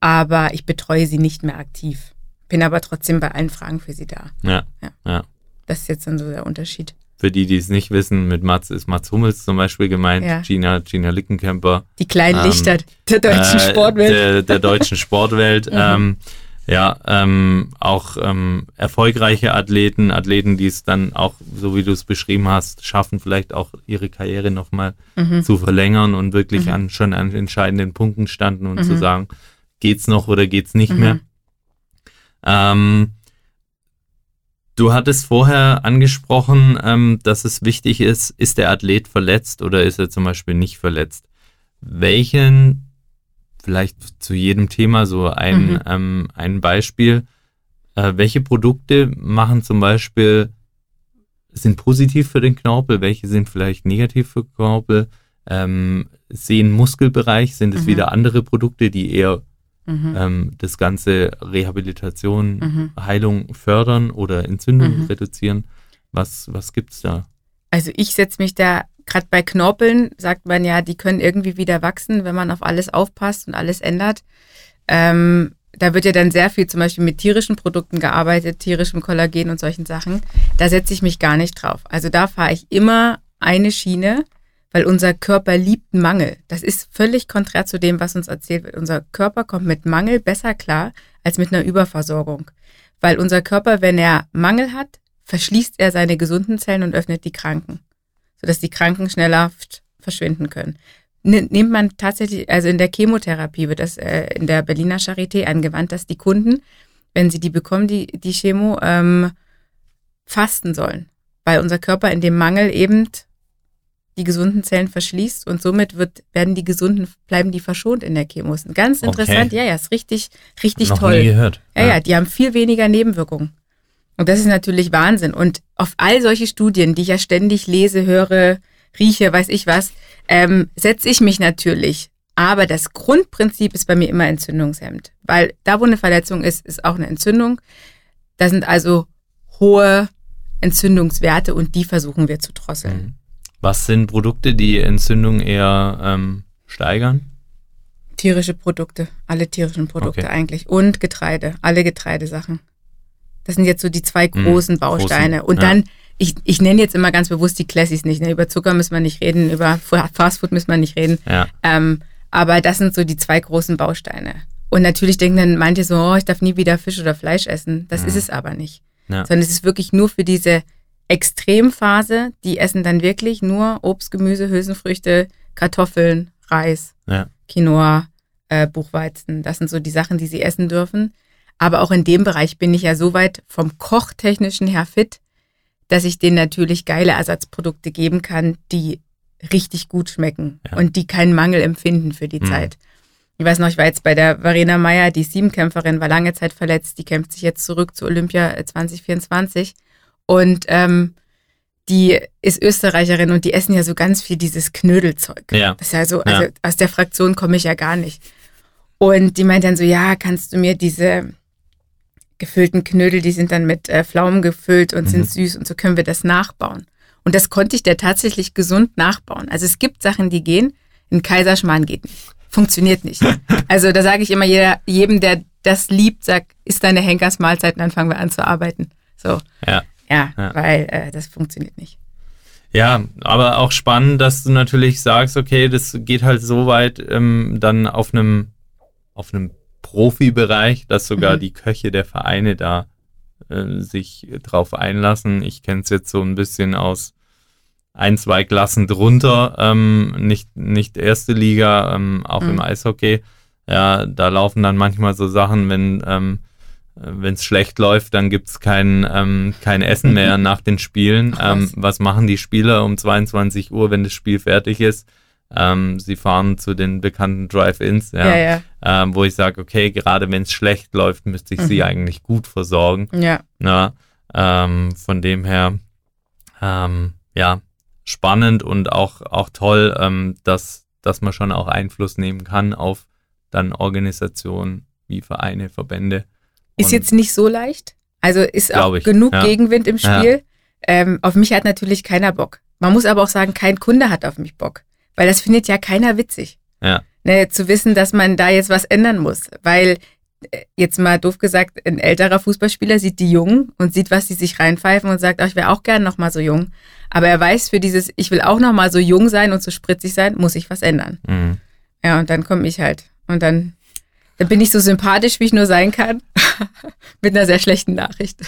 aber ich betreue sie nicht mehr aktiv. Bin aber trotzdem bei allen Fragen für sie da. Ja. ja. ja. Das ist jetzt dann so der Unterschied. Für die, die es nicht wissen, mit Mats ist Mats Hummels zum Beispiel gemeint, ja. Gina, Gina Lickenkemper. Die kleinen ähm, Lichter der deutschen äh, Sportwelt. Der, der deutschen Sportwelt. mhm. ähm, ja, ähm, auch ähm, erfolgreiche Athleten, Athleten, die es dann auch, so wie du es beschrieben hast, schaffen, vielleicht auch ihre Karriere nochmal mhm. zu verlängern und wirklich mhm. an schon an entscheidenden Punkten standen und zu mhm. sagen, geht's noch oder geht's nicht mhm. mehr. Ähm, Du hattest vorher angesprochen, ähm, dass es wichtig ist, ist der Athlet verletzt oder ist er zum Beispiel nicht verletzt? Welchen, vielleicht zu jedem Thema so ein, mhm. ähm, ein Beispiel, äh, welche Produkte machen zum Beispiel, sind positiv für den Knorpel, welche sind vielleicht negativ für Knorpel? Ähm, sehen Muskelbereich, sind es mhm. wieder andere Produkte, die eher mhm. ähm, das ganze Rehabilitation, mhm. Heilung fördern oder Entzündung mhm. reduzieren. Was, was es da? Also ich setze mich da, gerade bei Knorpeln sagt man ja, die können irgendwie wieder wachsen, wenn man auf alles aufpasst und alles ändert. Ähm, da wird ja dann sehr viel zum Beispiel mit tierischen Produkten gearbeitet, tierischem Kollagen und solchen Sachen. Da setze ich mich gar nicht drauf. Also da fahre ich immer eine Schiene weil unser Körper liebt Mangel. Das ist völlig konträr zu dem, was uns erzählt wird. Unser Körper kommt mit Mangel besser klar als mit einer Überversorgung. Weil unser Körper, wenn er Mangel hat, verschließt er seine gesunden Zellen und öffnet die Kranken, sodass die Kranken schneller verschwinden können. Nimmt man tatsächlich, also in der Chemotherapie wird das äh, in der Berliner Charité angewandt, dass die Kunden, wenn sie die bekommen, die, die Chemo, ähm, fasten sollen, weil unser Körper in dem Mangel eben die gesunden Zellen verschließt und somit wird, werden die gesunden, bleiben die verschont in der Chemo. Ist ganz interessant. Okay. Ja, ja, ist richtig, richtig Noch toll. Nie gehört. Ja, ja, ja, die haben viel weniger Nebenwirkungen. Und das ist natürlich Wahnsinn. Und auf all solche Studien, die ich ja ständig lese, höre, rieche, weiß ich was, ähm, setze ich mich natürlich. Aber das Grundprinzip ist bei mir immer entzündungshemmend. Weil da, wo eine Verletzung ist, ist auch eine Entzündung. Da sind also hohe Entzündungswerte und die versuchen wir zu drosseln. Mhm. Was sind Produkte, die Entzündung eher ähm, steigern? Tierische Produkte, alle tierischen Produkte okay. eigentlich. Und Getreide, alle Getreidesachen. Das sind jetzt so die zwei hm, großen mhm, Bausteine. Großen, und ja. dann, ich, ich nenne jetzt immer ganz bewusst die Classics nicht. Ne? Über Zucker müssen wir nicht reden, über Fastfood müssen wir nicht reden. Ja. Ähm, aber das sind so die zwei großen Bausteine. Und natürlich denken dann manche so, oh, ich darf nie wieder Fisch oder Fleisch essen. Das mhm. ist es aber nicht. Ja. Sondern es ist wirklich nur für diese Extremphase, die essen dann wirklich nur Obst, Gemüse, Hülsenfrüchte, Kartoffeln, Reis, ja. Quinoa, äh, Buchweizen. Das sind so die Sachen, die sie essen dürfen. Aber auch in dem Bereich bin ich ja so weit vom Kochtechnischen her fit, dass ich denen natürlich geile Ersatzprodukte geben kann, die richtig gut schmecken ja. und die keinen Mangel empfinden für die mhm. Zeit. Ich weiß noch, ich war jetzt bei der Verena Meyer, die Siebenkämpferin, war lange Zeit verletzt, die kämpft sich jetzt zurück zu Olympia 2024. Und ähm, die ist Österreicherin und die essen ja so ganz viel dieses Knödelzeug. Ja. Das ist ja so, also ja. aus der Fraktion komme ich ja gar nicht. Und die meint dann so, ja, kannst du mir diese gefüllten Knödel, die sind dann mit äh, Pflaumen gefüllt und mhm. sind süß und so können wir das nachbauen. Und das konnte ich der tatsächlich gesund nachbauen. Also es gibt Sachen, die gehen. Ein Kaiserschmarrn geht nicht. Funktioniert nicht. Also da sage ich immer jeder, jedem, der das liebt, sagt, ist deine Henkersmahlzeit und dann fangen wir an zu arbeiten. So. Ja. Ja, Ja. weil äh, das funktioniert nicht. Ja, aber auch spannend, dass du natürlich sagst, okay, das geht halt so weit ähm, dann auf einem auf einem Profibereich, dass sogar Mhm. die Köche der Vereine da äh, sich drauf einlassen. Ich kenne es jetzt so ein bisschen aus ein, zwei Klassen drunter, ähm, nicht, nicht erste Liga, ähm, auch im Mhm. Eishockey. Ja, da laufen dann manchmal so Sachen, wenn ähm, wenn es schlecht läuft, dann gibt's kein, ähm, kein Essen mehr nach den Spielen. Ähm, was. machen die Spieler um 22 Uhr, wenn das Spiel fertig ist? Ähm, sie fahren zu den bekannten Drive-Ins, ja, Ja, ja. Ähm, wo ich sage, okay, gerade wenn es schlecht läuft, müsste ich sie Mhm. eigentlich gut versorgen. Ja. Ja, ähm, von dem her, ähm, ja, spannend und auch, auch toll, dass, dass man schon auch Einfluss nehmen kann auf dann Organisationen wie Vereine, Verbände. Ist jetzt nicht so leicht. Also ist auch ich, genug ja. Gegenwind im Ja. Spiel. Ähm, auf mich hat natürlich keiner Bock. Man muss aber auch sagen, kein Kunde hat auf mich Bock. Weil das findet ja keiner witzig. Ja. Ne, zu wissen, dass man da jetzt was ändern muss. Weil, äh, jetzt mal doof gesagt, ein älterer Fußballspieler sieht die Jungen und sieht, was die sich reinpfeifen und sagt, ach, ich wäre auch gern noch mal so jung. Aber er weiß, für dieses, ich will auch noch mal so jung sein und so spritzig sein, muss ich was ändern. Mhm. Ja, und dann komme ich halt. Und dann bin ich so sympathisch, wie ich nur sein kann. Mit einer sehr schlechten Nachricht.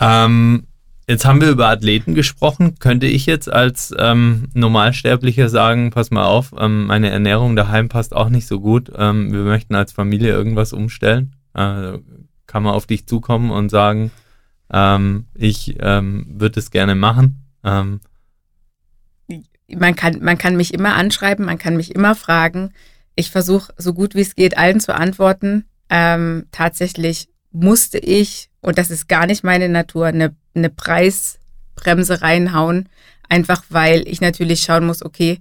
Ähm, jetzt haben wir über Athleten gesprochen. Könnte ich jetzt als ähm, Normalsterblicher sagen, pass mal auf, ähm, meine Ernährung daheim passt auch nicht so gut. Ähm, wir möchten als Familie irgendwas umstellen. Äh, kann man auf dich zukommen und sagen, ähm, ich ähm, würde es gerne machen. Man kann, man kann mich immer anschreiben, man kann mich immer fragen. Ich versuche so gut wie es geht, allen zu antworten. Ähm, tatsächlich musste ich, und das ist gar nicht meine Natur, eine, eine Preisbremse reinhauen, einfach weil ich natürlich schauen muss, okay,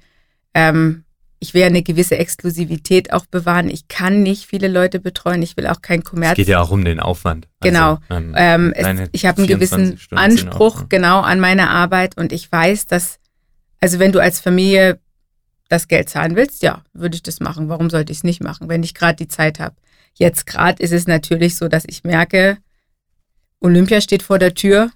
ähm, ich will ja eine gewisse Exklusivität auch bewahren. Ich kann nicht viele Leute betreuen. Ich will auch kein es Kommerz. geht ja auch um den Aufwand. Genau. ähm, Ähm, es, ich habe einen 24 gewissen Stunden Anspruch auch, ne? genau an meine Arbeit und ich weiß, dass, also wenn du als Familie das Geld zahlen willst, ja, würde ich das machen. Warum sollte ich es nicht machen, wenn ich gerade die Zeit habe? Jetzt gerade ist es natürlich so, dass ich merke, Olympia steht vor der Tür,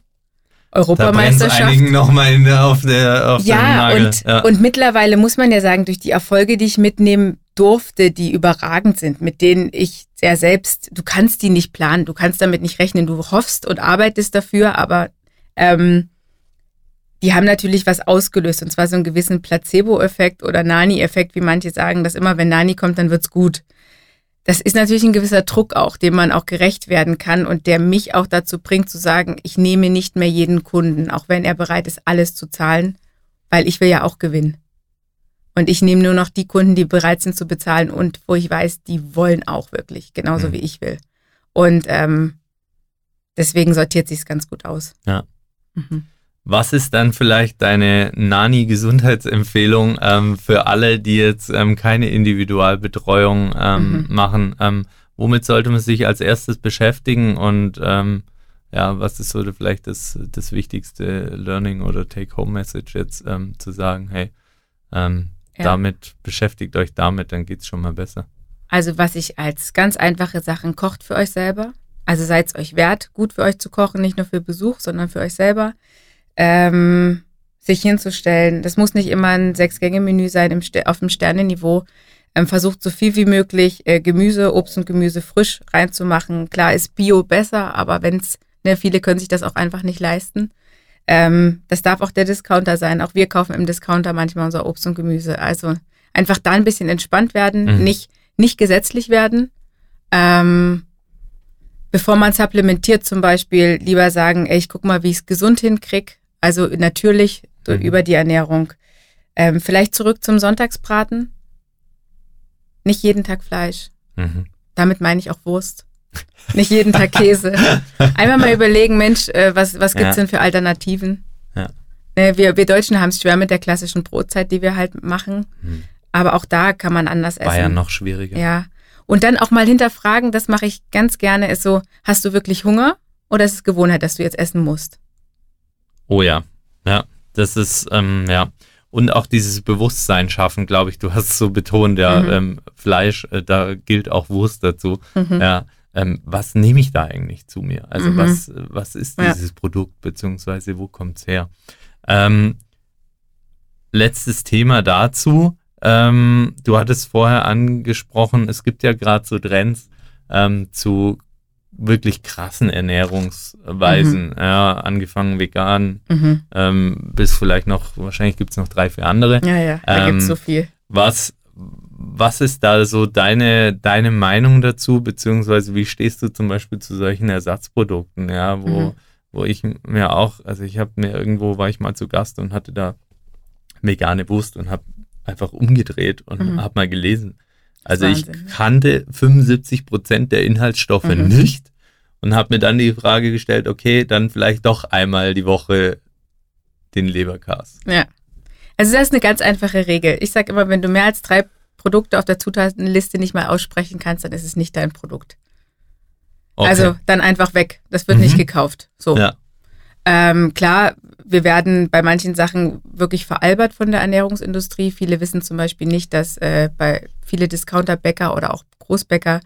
Da Europameisterschaft. einigen nochmal in der, auf der auf Ja, Nagel. und, und mittlerweile muss man ja sagen, durch die Erfolge, die ich mitnehmen durfte, die überragend sind, mit denen ich sehr selbst, du kannst die nicht planen, du kannst damit nicht rechnen, du hoffst und arbeitest dafür, aber ähm, die haben natürlich was ausgelöst und zwar so einen gewissen Placebo-Effekt oder Nani-Effekt, wie manche sagen, dass immer wenn Nani kommt, dann wird's gut. Das ist natürlich ein gewisser Druck auch, dem man auch gerecht werden kann und der mich auch dazu bringt zu sagen, ich nehme nicht mehr jeden Kunden, auch wenn er bereit ist, alles zu zahlen, weil ich will ja auch gewinnen. Und ich nehme nur noch die Kunden, die bereit sind zu bezahlen und wo ich weiß, die wollen auch wirklich, genauso Mhm. wie ich will. Und ähm, deswegen sortiert sich's ganz gut aus. Ja. Mhm. Was ist dann vielleicht deine Nani-Gesundheitsempfehlung ähm, für alle, die jetzt ähm, keine Individualbetreuung ähm, Mhm. machen? Ähm, womit sollte man sich als erstes beschäftigen und ähm, ja, was ist so vielleicht das, das wichtigste Learning oder Take-Home-Message jetzt ähm, zu sagen, hey, Ja. damit beschäftigt euch damit, dann geht's schon mal besser. Also was ich als ganz einfache Sachen kocht für euch selber. Also seid es euch wert, gut für euch zu kochen, nicht nur für Besuch, sondern für euch selber. Ähm, sich hinzustellen. Das muss nicht immer ein Sechs-Gänge-Menü sein auf dem Sternenniveau. Ähm, versucht so viel wie möglich äh, Gemüse, Obst und Gemüse frisch reinzumachen. Klar ist Bio besser, aber wenn's, ne, viele können sich das auch einfach nicht leisten. Ähm, das darf auch der Discounter sein. Auch wir kaufen im Discounter manchmal unser Obst und Gemüse. Also einfach da ein bisschen entspannt werden, Mhm. nicht, nicht gesetzlich werden. Ähm, bevor man supplementiert zum Beispiel, lieber sagen, ey, ich guck mal, wie ich es gesund hinkrieg. Also natürlich so Mhm. über die Ernährung. Ähm, vielleicht zurück zum Sonntagsbraten. Nicht jeden Tag Fleisch. Mhm. Damit meine ich auch Wurst. Nicht jeden Tag Käse. Einmal mal überlegen, Mensch, äh, was, was gibt's Ja. denn für Alternativen? Ja. Ne, wir, wir Deutschen haben es schwer mit der klassischen Brotzeit, die wir halt machen. Hm. Aber auch da kann man anders essen. War ja noch schwieriger. Ja. Und dann auch mal hinterfragen, das mache ich ganz gerne, ist so, hast du wirklich Hunger oder ist es Gewohnheit, dass du jetzt essen musst? Oh ja, ja, das ist, ähm, ja. und auch dieses Bewusstsein schaffen, glaube ich. Du hast es so betont, ja, Mhm. ähm, Fleisch, äh, da gilt auch Wurst dazu. Mhm. Ja, ähm, was nehme ich da eigentlich zu mir? Also Mhm. was, was ist Ja. dieses Produkt, beziehungsweise wo kommt's her? Ähm, letztes Thema dazu. Ähm, du hattest vorher angesprochen, es gibt ja gerade so Trends ähm, zu wirklich krassen Ernährungsweisen, ja, angefangen vegan, Mhm. ähm, bis vielleicht noch, wahrscheinlich gibt's noch drei, vier andere. Ja, ja, da Ähm, gibt's so viel. Was, was ist da so deine, deine Meinung dazu, beziehungsweise wie stehst du zum Beispiel zu solchen Ersatzprodukten, ja, wo, Mhm. wo ich mir auch, also ich habe mir irgendwo, war ich mal zu Gast und hatte da vegane Wurst und habe einfach umgedreht und Mhm. habe mal gelesen. Also ich Wahnsinn, ne? kannte 75 Prozent der Inhaltsstoffe Mhm. nicht und habe mir dann die Frage gestellt, okay, dann vielleicht doch einmal die Woche den Leberkas. Ja. Also das ist eine ganz einfache Regel. Ich sage immer, wenn du mehr als drei Produkte auf der Zutatenliste nicht mal aussprechen kannst, dann ist es nicht dein Produkt. Okay. Also dann einfach weg. Das wird Mhm. nicht gekauft. So. ja. Ähm, klar, wir werden bei manchen Sachen wirklich veralbert von der Ernährungsindustrie. Viele wissen zum Beispiel nicht, dass äh, bei viele Discounterbäcker oder auch Großbäcker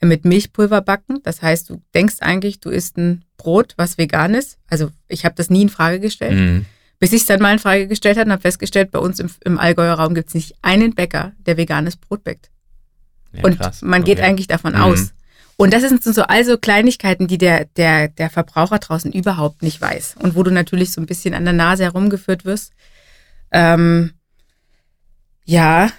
äh, mit Milchpulver backen. Das heißt, du denkst eigentlich, du isst ein Brot, was vegan ist. Also ich habe das nie in Frage gestellt. Mhm. Bis ich es dann mal in Frage gestellt habe und habe festgestellt, bei uns im, im Allgäuer Raum gibt es nicht einen Bäcker, der veganes Brot bäckt. Ja, und krass. man geht Okay. eigentlich davon Mhm. aus. Und das sind so also Kleinigkeiten, die der, der, der Verbraucher draußen überhaupt nicht weiß. Und wo du natürlich so ein bisschen an der Nase herumgeführt wirst. Ähm, ja,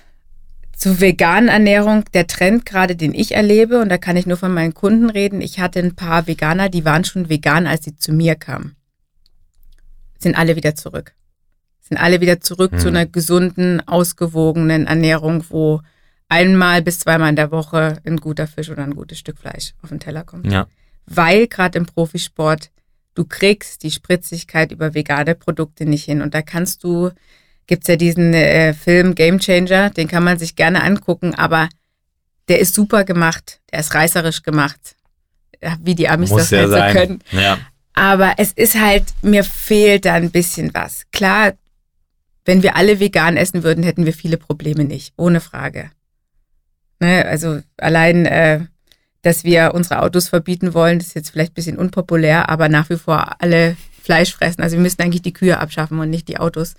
zu veganen Ernährung, der Trend gerade, den ich erlebe, und da kann ich nur von meinen Kunden reden, ich hatte ein paar Veganer, die waren schon vegan, als sie zu mir kamen. Sind alle wieder zurück. Sind alle wieder zurück Mhm. zu einer gesunden, ausgewogenen Ernährung, wo einmal bis zweimal in der Woche ein guter Fisch oder ein gutes Stück Fleisch auf den Teller kommt. Ja. Weil gerade im Profisport du kriegst die Spritzigkeit über vegane Produkte nicht hin. Und da kannst du, gibt's ja diesen äh, Film Game Changer, den kann man sich gerne angucken, aber der ist super gemacht, der ist reißerisch gemacht, Ja, wie die Amis Muss das ja halt so können. Ja. Aber es ist halt, mir fehlt da ein bisschen was. Klar, wenn wir alle vegan essen würden, hätten wir viele Probleme nicht, ohne Frage. Ne, also allein, äh, dass wir unsere Autos verbieten wollen, das ist jetzt vielleicht ein bisschen unpopulär, aber nach wie vor alle Fleisch fressen. Also wir müssten eigentlich die Kühe abschaffen und nicht die Autos,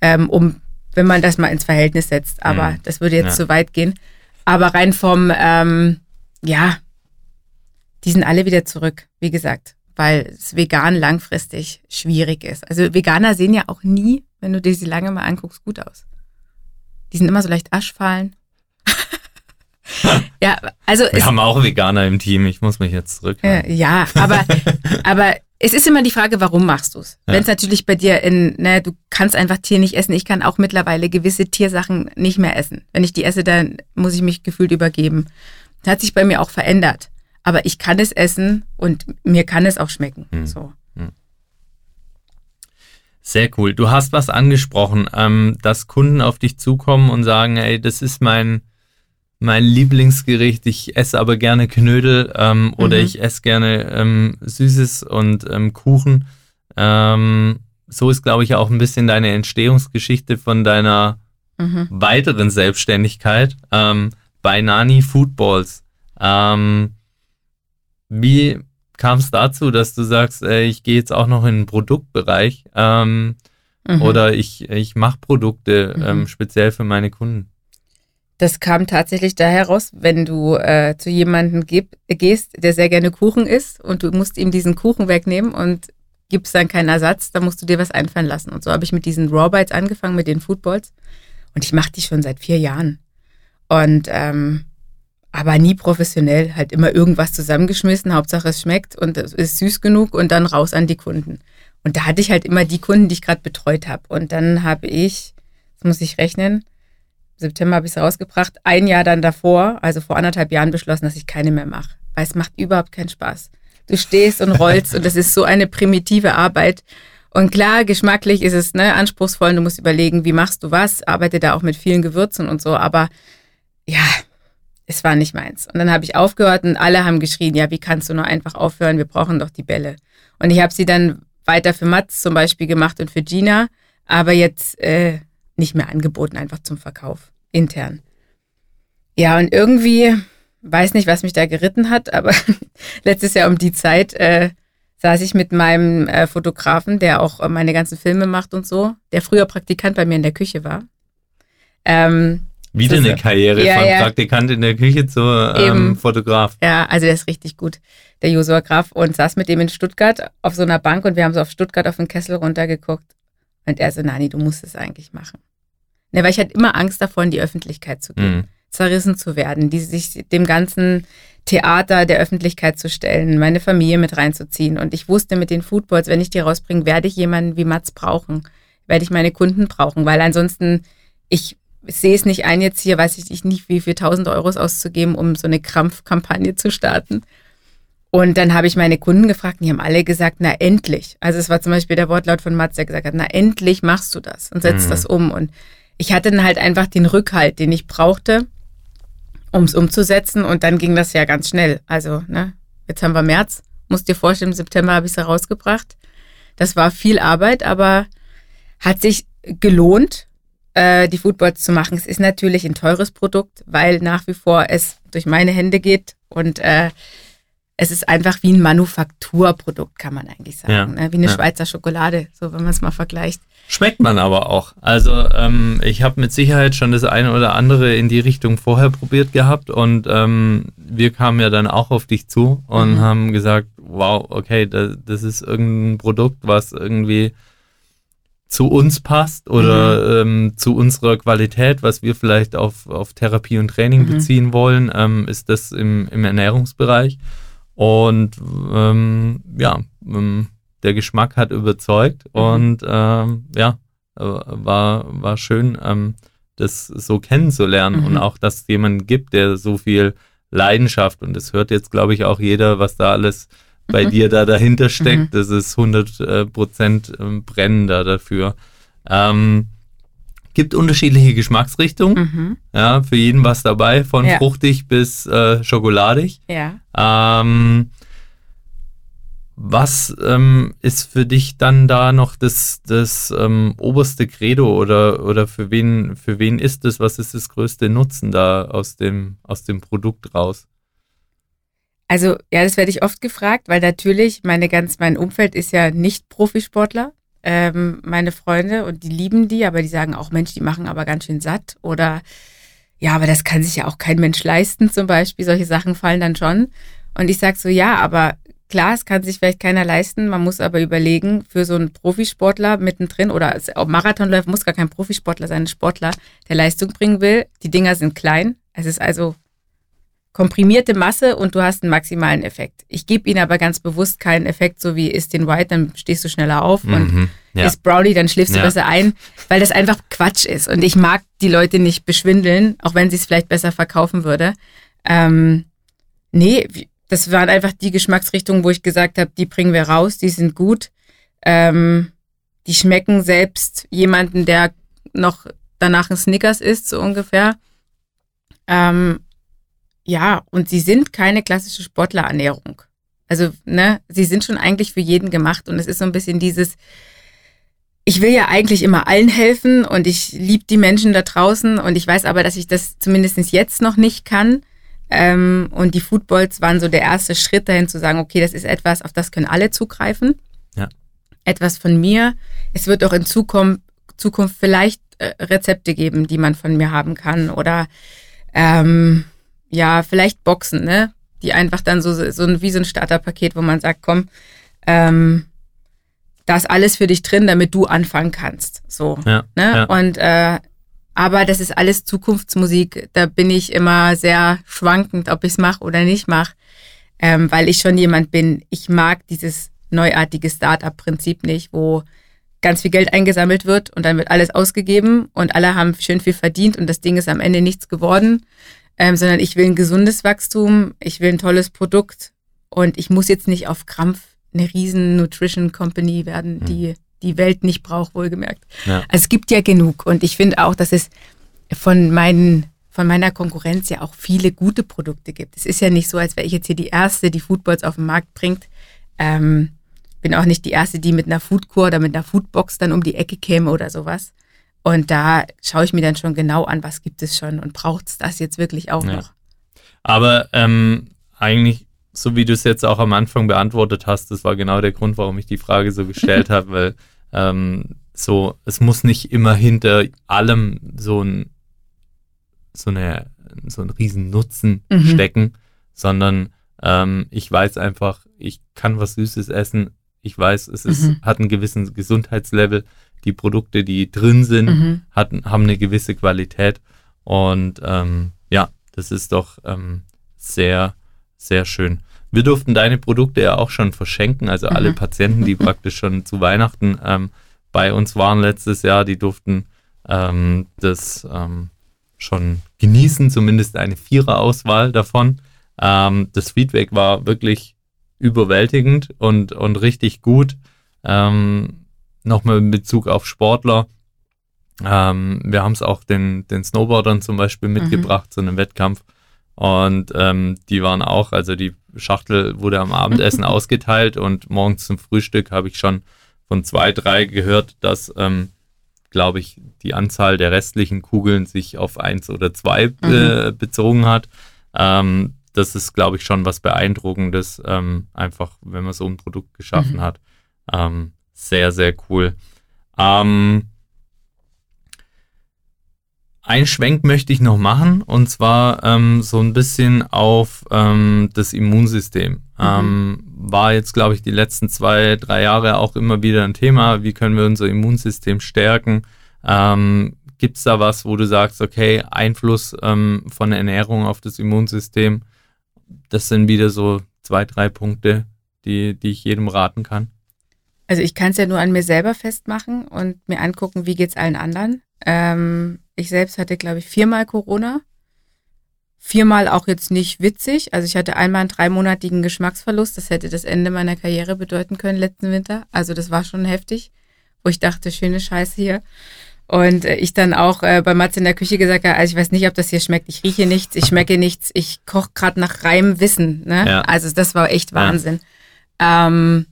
ähm, um, wenn man das mal ins Verhältnis setzt. Aber Mhm. das würde jetzt Ja. zu weit gehen. Aber rein vom, ähm, ja, die sind alle wieder zurück, wie gesagt, weil es vegan langfristig schwierig ist. Also Veganer sehen ja auch nie, wenn du dir sie lange mal anguckst, gut aus. Die sind immer so leicht Aschfallen. ja, also Wir haben auch Veganer im Team. Ich muss mich jetzt zurück. äh, ja, aber, aber es ist immer die Frage, warum machst du es? Ja. Wenn es natürlich bei dir in, ne, du kannst einfach Tier nicht essen. Ich kann auch mittlerweile gewisse Tiersachen nicht mehr essen. Wenn ich die esse, dann muss ich mich gefühlt übergeben. Das hat sich bei mir auch verändert. Aber ich kann es essen und mir kann es auch schmecken. Hm. So. Sehr cool. Du hast was angesprochen, ähm, dass Kunden auf dich zukommen und sagen, ey, das ist mein, mein Lieblingsgericht, ich esse aber gerne Knödel ähm, oder Mhm. ich esse gerne ähm, Süßes und ähm, Kuchen. Ähm, so ist, glaube ich, auch ein bisschen deine Entstehungsgeschichte von deiner Mhm. weiteren Selbstständigkeit ähm, bei Nani Foodballs. Ähm, wie kam es dazu, dass du sagst, äh, ich gehe jetzt auch noch in den Produktbereich ähm, Mhm. oder ich, ich mache Produkte Mhm. ähm, speziell für meine Kunden? Das kam tatsächlich daher raus, wenn du äh, zu jemandem gehst, der sehr gerne Kuchen isst und du musst ihm diesen Kuchen wegnehmen und gibst dann keinen Ersatz, dann musst du dir was einfallen lassen. Und so habe ich mit diesen Raw Bites angefangen, mit den Foodballs. Und ich mache die schon seit vier Jahren. Und ähm, aber nie professionell, halt immer irgendwas zusammengeschmissen, Hauptsache es schmeckt und es ist süß genug und dann raus an die Kunden. Und da hatte ich halt immer die Kunden, die ich gerade betreut habe. Und dann habe ich, das muss ich rechnen, September habe ich es rausgebracht, ein Jahr dann davor, also vor anderthalb Jahren beschlossen, dass ich keine mehr mache. Weil es macht überhaupt keinen Spaß. Du stehst und rollst und das ist so eine primitive Arbeit. Und klar, geschmacklich ist es ne, anspruchsvoll. Du musst überlegen, wie machst du was. Arbeite da auch mit vielen Gewürzen und so. Aber ja, es war nicht meins. Und dann habe ich aufgehört und alle haben geschrien, ja, wie kannst du nur einfach aufhören? Wir brauchen doch die Bälle. Und ich habe sie dann weiter für Mats zum Beispiel gemacht und für Gina. Aber jetzt äh, nicht mehr angeboten, einfach zum Verkauf, intern. Ja, und irgendwie, weiß nicht, was mich da geritten hat, aber letztes Jahr um die Zeit äh, saß ich mit meinem äh, Fotografen, der auch äh, meine ganzen Filme macht und so, der früher Praktikant bei mir in der Küche war. Ähm, Wieder eine Karriere ja, von ja. Praktikant in der Küche zu ähm, Fotograf. Ja, also der ist richtig gut, der Josua Graf, und saß mit dem in Stuttgart auf so einer Bank und wir haben so auf Stuttgart auf den Kessel runtergeguckt. Und er so, Nani, du musst es eigentlich machen. Ne, weil ich hatte immer Angst davor, in die Öffentlichkeit zu gehen, mhm. zerrissen zu werden, die sich dem ganzen Theater der Öffentlichkeit zu stellen, meine Familie mit reinzuziehen. Und ich wusste mit den Foodboards, wenn ich die rausbringe, werde ich jemanden wie Mats brauchen, werde ich meine Kunden brauchen, weil ansonsten ich sehe es nicht ein, jetzt hier, weiß ich nicht, wie viel tausend Euros auszugeben, um so eine Krampfkampagne zu starten. Und dann habe ich meine Kunden gefragt und die haben alle gesagt, na endlich. Also es war zum Beispiel der Wortlaut von Mats, der gesagt hat, na endlich machst du das und setzt mhm. das um. Und ich hatte dann halt einfach den Rückhalt, den ich brauchte, um es umzusetzen. Und dann ging das ja ganz schnell. Also, ne, jetzt haben wir März. Musst dir vorstellen, im September habe ich es herausgebracht. Das war viel Arbeit, aber hat sich gelohnt, äh, die Foodboards zu machen. Es ist natürlich ein teures Produkt, weil nach wie vor es durch meine Hände geht und äh, es ist einfach wie ein Manufakturprodukt, kann man eigentlich sagen. Ja, ne? Wie eine ja. Schweizer Schokolade, so wenn man es mal vergleicht. Schmeckt man aber auch. Also ähm, ich habe mit Sicherheit schon das eine oder andere in die Richtung vorher probiert gehabt und ähm, wir kamen ja dann auch auf dich zu und mhm. haben gesagt, wow, okay, das, das, ist irgendein Produkt, was irgendwie zu uns passt oder mhm. ähm, zu unserer Qualität, was wir vielleicht auf, auf Therapie und Training mhm. beziehen wollen, ähm, ist das im, im Ernährungsbereich. Und ähm, ja, ähm, der Geschmack hat überzeugt mhm. und ähm, ja, äh, war, war schön, ähm, das so kennenzulernen mhm. und auch, dass es jemanden gibt, der so viel Leidenschaft und das hört jetzt, glaube ich, auch jeder, was da alles bei mhm. dir da dahinter steckt. Mhm. Das ist 100 äh, Prozent ähm, brennender dafür. Ähm, gibt unterschiedliche Geschmacksrichtungen. Mhm. Ja, für jeden was dabei, von ja. fruchtig bis äh, schokoladig. Ja. Ähm, was ähm, ist für dich dann da noch das, das ähm, oberste Credo oder, oder für wen, für wen ist das? Was ist das größte Nutzen da aus dem, aus dem Produkt raus? Also, ja, das werde ich oft gefragt, weil natürlich meine ganz, mein Umfeld ist ja nicht Profisportler ähm, meine Freunde und die lieben die, aber die sagen auch, Mensch, die machen aber ganz schön satt oder ja, aber das kann sich ja auch kein Mensch leisten zum Beispiel. Solche Sachen fallen dann schon. Und ich sage so, ja, aber klar, es kann sich vielleicht keiner leisten. Man muss aber überlegen, für so einen Profisportler mittendrin oder Marathonläufer muss gar kein Profisportler sein, ein Sportler, der Leistung bringen will. Die Dinger sind klein. Es ist also komprimierte Masse und du hast einen maximalen Effekt. Ich gebe ihnen aber ganz bewusst keinen Effekt, so wie isst den White, dann stehst du schneller auf mhm, und ja. isst Brownie, dann schläfst du ja. besser ein, weil das einfach Quatsch ist. Und ich mag die Leute nicht beschwindeln, auch wenn sie es vielleicht besser verkaufen würde. Ähm, nee, das waren einfach die Geschmacksrichtungen, wo ich gesagt habe, die bringen wir raus, die sind gut. Ähm, die schmecken selbst jemanden, der noch danach ein Snickers isst, so ungefähr. Ähm, ja, und sie sind keine klassische Sportlerernährung. Also, ne, sie sind schon eigentlich für jeden gemacht und es ist so ein bisschen dieses, ich will ja eigentlich immer allen helfen und ich liebe die Menschen da draußen und ich weiß aber, dass ich das zumindest jetzt noch nicht kann. Ähm, und die Footballs waren so der erste Schritt dahin zu sagen, okay, das ist etwas, auf das können alle zugreifen. Ja. Etwas von mir. Es wird auch in Zukunft, Zukunft vielleicht äh, Rezepte geben, die man von mir haben kann oder ähm, ja, vielleicht Boxen, ne? Die einfach dann so, so wie so ein Starterpaket, wo man sagt, komm, ähm, da ist alles für dich drin, damit du anfangen kannst. So. Ja, ne? Ja. Und äh, aber das ist alles Zukunftsmusik. Da bin ich immer sehr schwankend, ob ich es mache oder nicht mache. Ähm, weil ich schon jemand bin, ich mag dieses neuartige Start-up-Prinzip nicht, wo ganz viel Geld eingesammelt wird und dann wird alles ausgegeben und alle haben schön viel verdient und das Ding ist am Ende nichts geworden, ähm, sondern ich will ein gesundes Wachstum, ich will ein tolles Produkt und ich muss jetzt nicht auf Krampf eine riesen Nutrition Company werden, hm. die die Welt nicht braucht, wohlgemerkt. Ja. Also es gibt ja genug und ich finde auch, dass es von meinen von meiner Konkurrenz ja auch viele gute Produkte gibt. Es ist ja nicht so, als wäre ich jetzt hier die Erste, die Foodballs auf den Markt bringt. Ähm, bin auch nicht die Erste, die mit einer Foodcore oder mit einer Foodbox dann um die Ecke käme oder sowas. Und da schaue ich mir dann schon genau an, was gibt es schon und braucht es das jetzt wirklich auch Ja. noch. Aber ähm, eigentlich, so wie du es jetzt auch am Anfang beantwortet hast, das war genau der Grund, warum ich die Frage so gestellt habe, weil ähm, so, es muss nicht immer hinter allem so ein so eine so ein riesen Nutzen Mhm. stecken, sondern ähm, ich weiß einfach, ich kann was Süßes essen. Ich weiß, es ist, Mhm. hat einen gewissen Gesundheitslevel. Die Produkte, die drin sind, Mhm. hatten, haben eine gewisse Qualität. Und ähm, ja, das ist doch ähm, sehr, sehr schön. Wir durften deine Produkte ja auch schon verschenken. Also alle Mhm. Patienten, die praktisch schon zu Weihnachten ähm, bei uns waren letztes Jahr, die durften ähm, das ähm, schon genießen, zumindest eine Viererauswahl davon. Ähm, das Feedback war wirklich überwältigend und, und richtig gut. Ähm, Nochmal in Bezug auf Sportler. Ähm, wir haben es auch den, den Snowboardern zum Beispiel mitgebracht zu einem Wettkampf. Und ähm, die waren auch, also die Schachtel wurde am Abendessen ausgeteilt und morgens zum Frühstück habe ich schon von zwei, drei gehört, dass, ähm, glaube ich, die Anzahl der restlichen Kugeln sich auf eins oder zwei äh, bezogen hat. Ähm, das ist, glaube ich, schon was Beeindruckendes, ähm, einfach, wenn man so ein Produkt geschaffen Mhm. hat. Ähm, sehr, sehr cool. Ähm, ein Schwenk möchte ich noch machen und zwar ähm, so ein bisschen auf ähm, das Immunsystem. Ähm, war jetzt, glaube ich, die letzten zwei, drei Jahre auch immer wieder ein Thema. Wie können wir unser Immunsystem stärken? Ähm, Gibt es da was, wo du sagst, okay, Einfluss ähm, von der Ernährung auf das Immunsystem? Das sind wieder so zwei, drei Punkte, die, die ich jedem raten kann. Also ich kann es ja nur an mir selber festmachen und mir angucken, wie geht's allen anderen. Ähm, ich selbst hatte, glaube ich, viermal Corona. Viermal auch jetzt nicht witzig. Also ich hatte einmal einen dreimonatigen Geschmacksverlust. Das hätte das Ende meiner Karriere bedeuten können letzten Winter. Also das war schon heftig, wo ich dachte, schöne Scheiße hier. Und äh, ich dann auch äh, bei Mats in der Küche gesagt habe, also ich weiß nicht, ob das hier schmeckt. Ich rieche nichts, ich schmecke nichts. Ich koche gerade nach reinem Wissen. Ne? Ja. Also das war echt Ja. Wahnsinn. Ähm,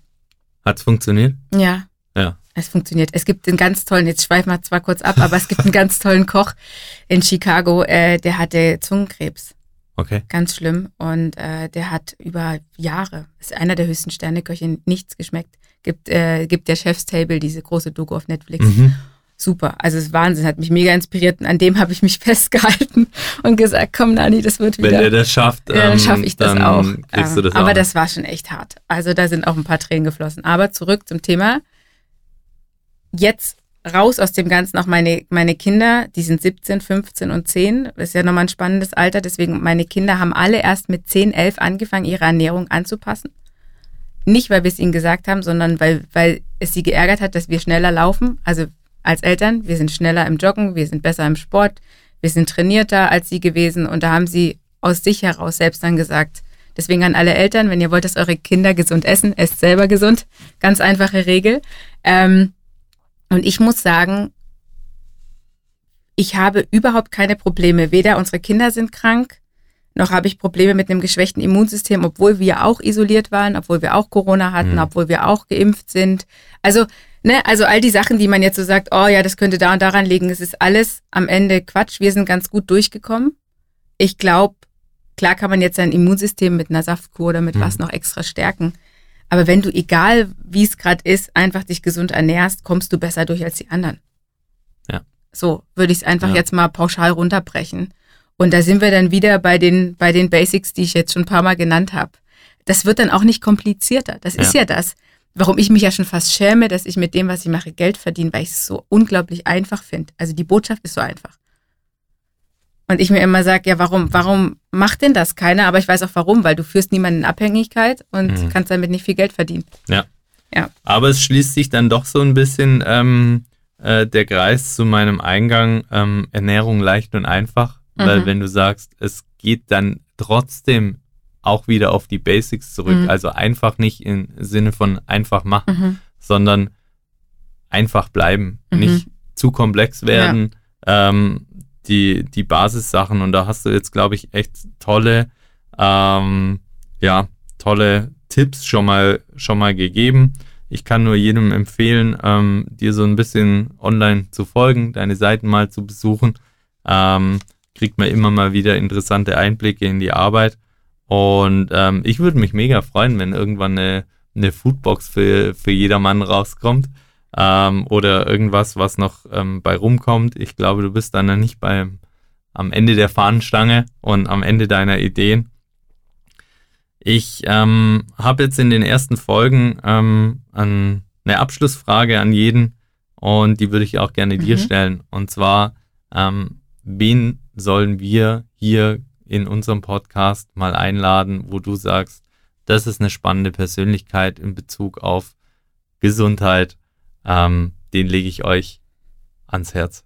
Hat's funktioniert? ja, Ja. es funktioniert. Es gibt einen ganz tollen, jetzt schweifen wir zwar kurz ab, aber es gibt einen ganz tollen Koch in Chicago, äh, der hatte Zungenkrebs. Okay. Ganz schlimm. Und äh, der hat über Jahre, ist einer der höchsten Sterneköche, nichts geschmeckt. Gibt, äh, gibt der Chef's Table, diese große Doku auf Netflix. Mhm. Super. Also es ist Wahnsinn, hat mich mega inspiriert. Und an dem habe ich mich festgehalten und gesagt, komm Nani, das wird wieder. Wenn der das schafft, Ja, dann ähm, schaffe ich das dann auch. Kriegst du Ähm, das aber auch. das war schon echt hart. Also da sind auch ein paar Tränen geflossen. Aber zurück zum Thema. Jetzt raus aus dem Ganzen auch meine, meine Kinder, die sind 17, 15 und 10. Das ist ja nochmal ein spannendes Alter. Deswegen, meine Kinder haben alle erst mit 10, 11 angefangen, ihre Ernährung anzupassen. Nicht, weil wir es ihnen gesagt haben, sondern weil, weil es sie geärgert hat, dass wir schneller laufen. Also als Eltern, wir sind schneller im Joggen, wir sind besser im Sport, wir sind trainierter als sie gewesen. Und da haben sie aus sich heraus selbst dann gesagt, deswegen an alle Eltern, wenn ihr wollt, dass eure Kinder gesund essen, esst selber gesund. Ganz einfache Regel. Ähm, und ich muss sagen, ich habe überhaupt keine Probleme. Weder unsere Kinder sind krank, noch habe ich Probleme mit einem geschwächten Immunsystem, obwohl wir auch isoliert waren, obwohl wir auch Corona hatten, Mhm. obwohl wir auch geimpft sind. Also, ne, also all die Sachen, die man jetzt so sagt, oh ja, das könnte da und daran liegen, es ist alles am Ende Quatsch. Wir sind ganz gut durchgekommen. Ich glaube, klar kann man jetzt sein Immunsystem mit einer Saftkur oder mit Mhm. was noch extra stärken. Aber wenn du, egal wie es gerade ist, einfach dich gesund ernährst, kommst du besser durch als die anderen. Ja. So würde ich es einfach Ja. jetzt mal pauschal runterbrechen. Und da sind wir dann wieder bei den, bei den Basics, die ich jetzt schon ein paar Mal genannt habe. Das wird dann auch nicht komplizierter. Das ist Ja. ja das, warum ich mich ja schon fast schäme, dass ich mit dem, was ich mache, Geld verdiene, weil ich es so unglaublich einfach finde. Also die Botschaft ist so einfach. Und ich mir immer sage, ja, warum, warum macht denn das keiner? Aber ich weiß auch warum, weil du führst niemanden in Abhängigkeit und Mhm. kannst damit nicht viel Geld verdienen. Aber es schließt sich dann doch so ein bisschen ähm, äh, der Kreis zu meinem Eingang ähm, Ernährung leicht und einfach, weil Mhm. wenn du sagst, es geht dann trotzdem auch wieder auf die Basics zurück, Mhm. also einfach nicht im Sinne von einfach machen, Mhm. sondern einfach bleiben, Mhm. nicht zu komplex werden, ähm, die, die Basissachen und da hast du jetzt, glaube ich, echt tolle, ähm, ja, tolle Tipps schon mal, schon mal gegeben. ich kann nur jedem empfehlen, ähm, dir so ein bisschen online zu folgen, deine Seiten mal zu besuchen. Ähm, kriegt man immer mal wieder interessante Einblicke in die Arbeit. Und ähm, ich würde mich mega freuen, wenn irgendwann eine, eine Foodbox für, für jedermann rauskommt ähm, oder irgendwas, was noch ähm, bei rumkommt. Ich glaube, du bist dann nicht beim, am Ende der Fahnenstange und am Ende deiner Ideen. Ich ähm, habe jetzt in den ersten Folgen ähm, an, eine Abschlussfrage an jeden und die würde ich auch gerne mhm. dir stellen. Und zwar, ähm, wen sollen wir hier in unserem Podcast mal einladen, wo du sagst, das ist eine spannende Persönlichkeit in Bezug auf Gesundheit, ähm, den lege ich euch ans Herz.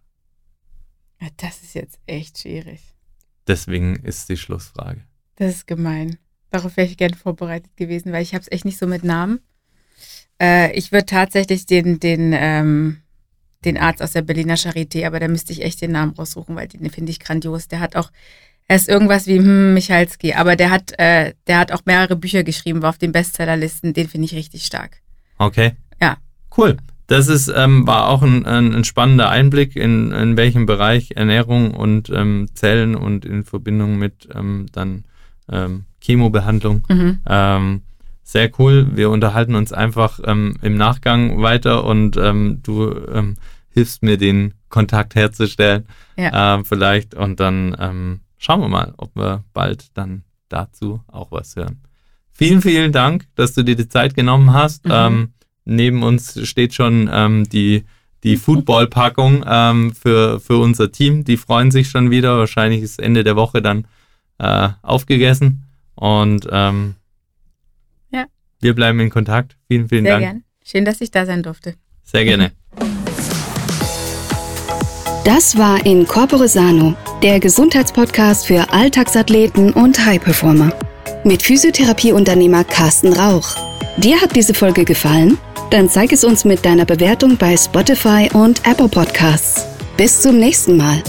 Das ist jetzt echt schwierig. Deswegen ist die Schlussfrage. Das ist gemein. Darauf wäre ich gerne vorbereitet gewesen, weil ich habe es echt nicht so mit Namen. Äh, ich würde tatsächlich den, den, ähm, den Arzt aus der Berliner Charité, aber da müsste ich echt den Namen raussuchen, weil den finde ich grandios. Der hat auch, er ist irgendwas wie hm, Michalski, aber der hat, äh, der hat auch mehrere Bücher geschrieben, war auf den Bestsellerlisten. Den finde ich richtig stark. Okay. Ja. Cool. Das ist, ähm, war auch ein, ein, spannender Einblick, in, in welchem Bereich Ernährung und ähm, Zellen und in Verbindung mit ähm, dann ähm, Chemobehandlung. Mhm. Ähm, sehr cool. Wir unterhalten uns einfach ähm, im Nachgang weiter und du hilfst mir, den Kontakt herzustellen. Ja. Äh, vielleicht. Und dann schauen wir mal, ob wir bald dann dazu auch was hören. Vielen, vielen Dank, dass du dir die Zeit genommen hast. Mhm. Ähm, neben uns steht schon ähm, die, die Football-Packung ähm, für, für unser Team. Die freuen sich schon wieder. Wahrscheinlich ist Ende der Woche dann äh, aufgegessen. Und ähm, ja. wir bleiben in Kontakt. Vielen, vielen Sehr Dank. Gern. Schön, dass ich da sein durfte. Sehr gerne. Das war in Corpore Sano, der Gesundheitspodcast für Alltagsathleten und High-Performer. Mit Physiotherapieunternehmer Carsten Rauch. Dir hat diese Folge gefallen? Dann zeig es uns mit deiner Bewertung bei Spotify und Apple Podcasts. Bis zum nächsten Mal.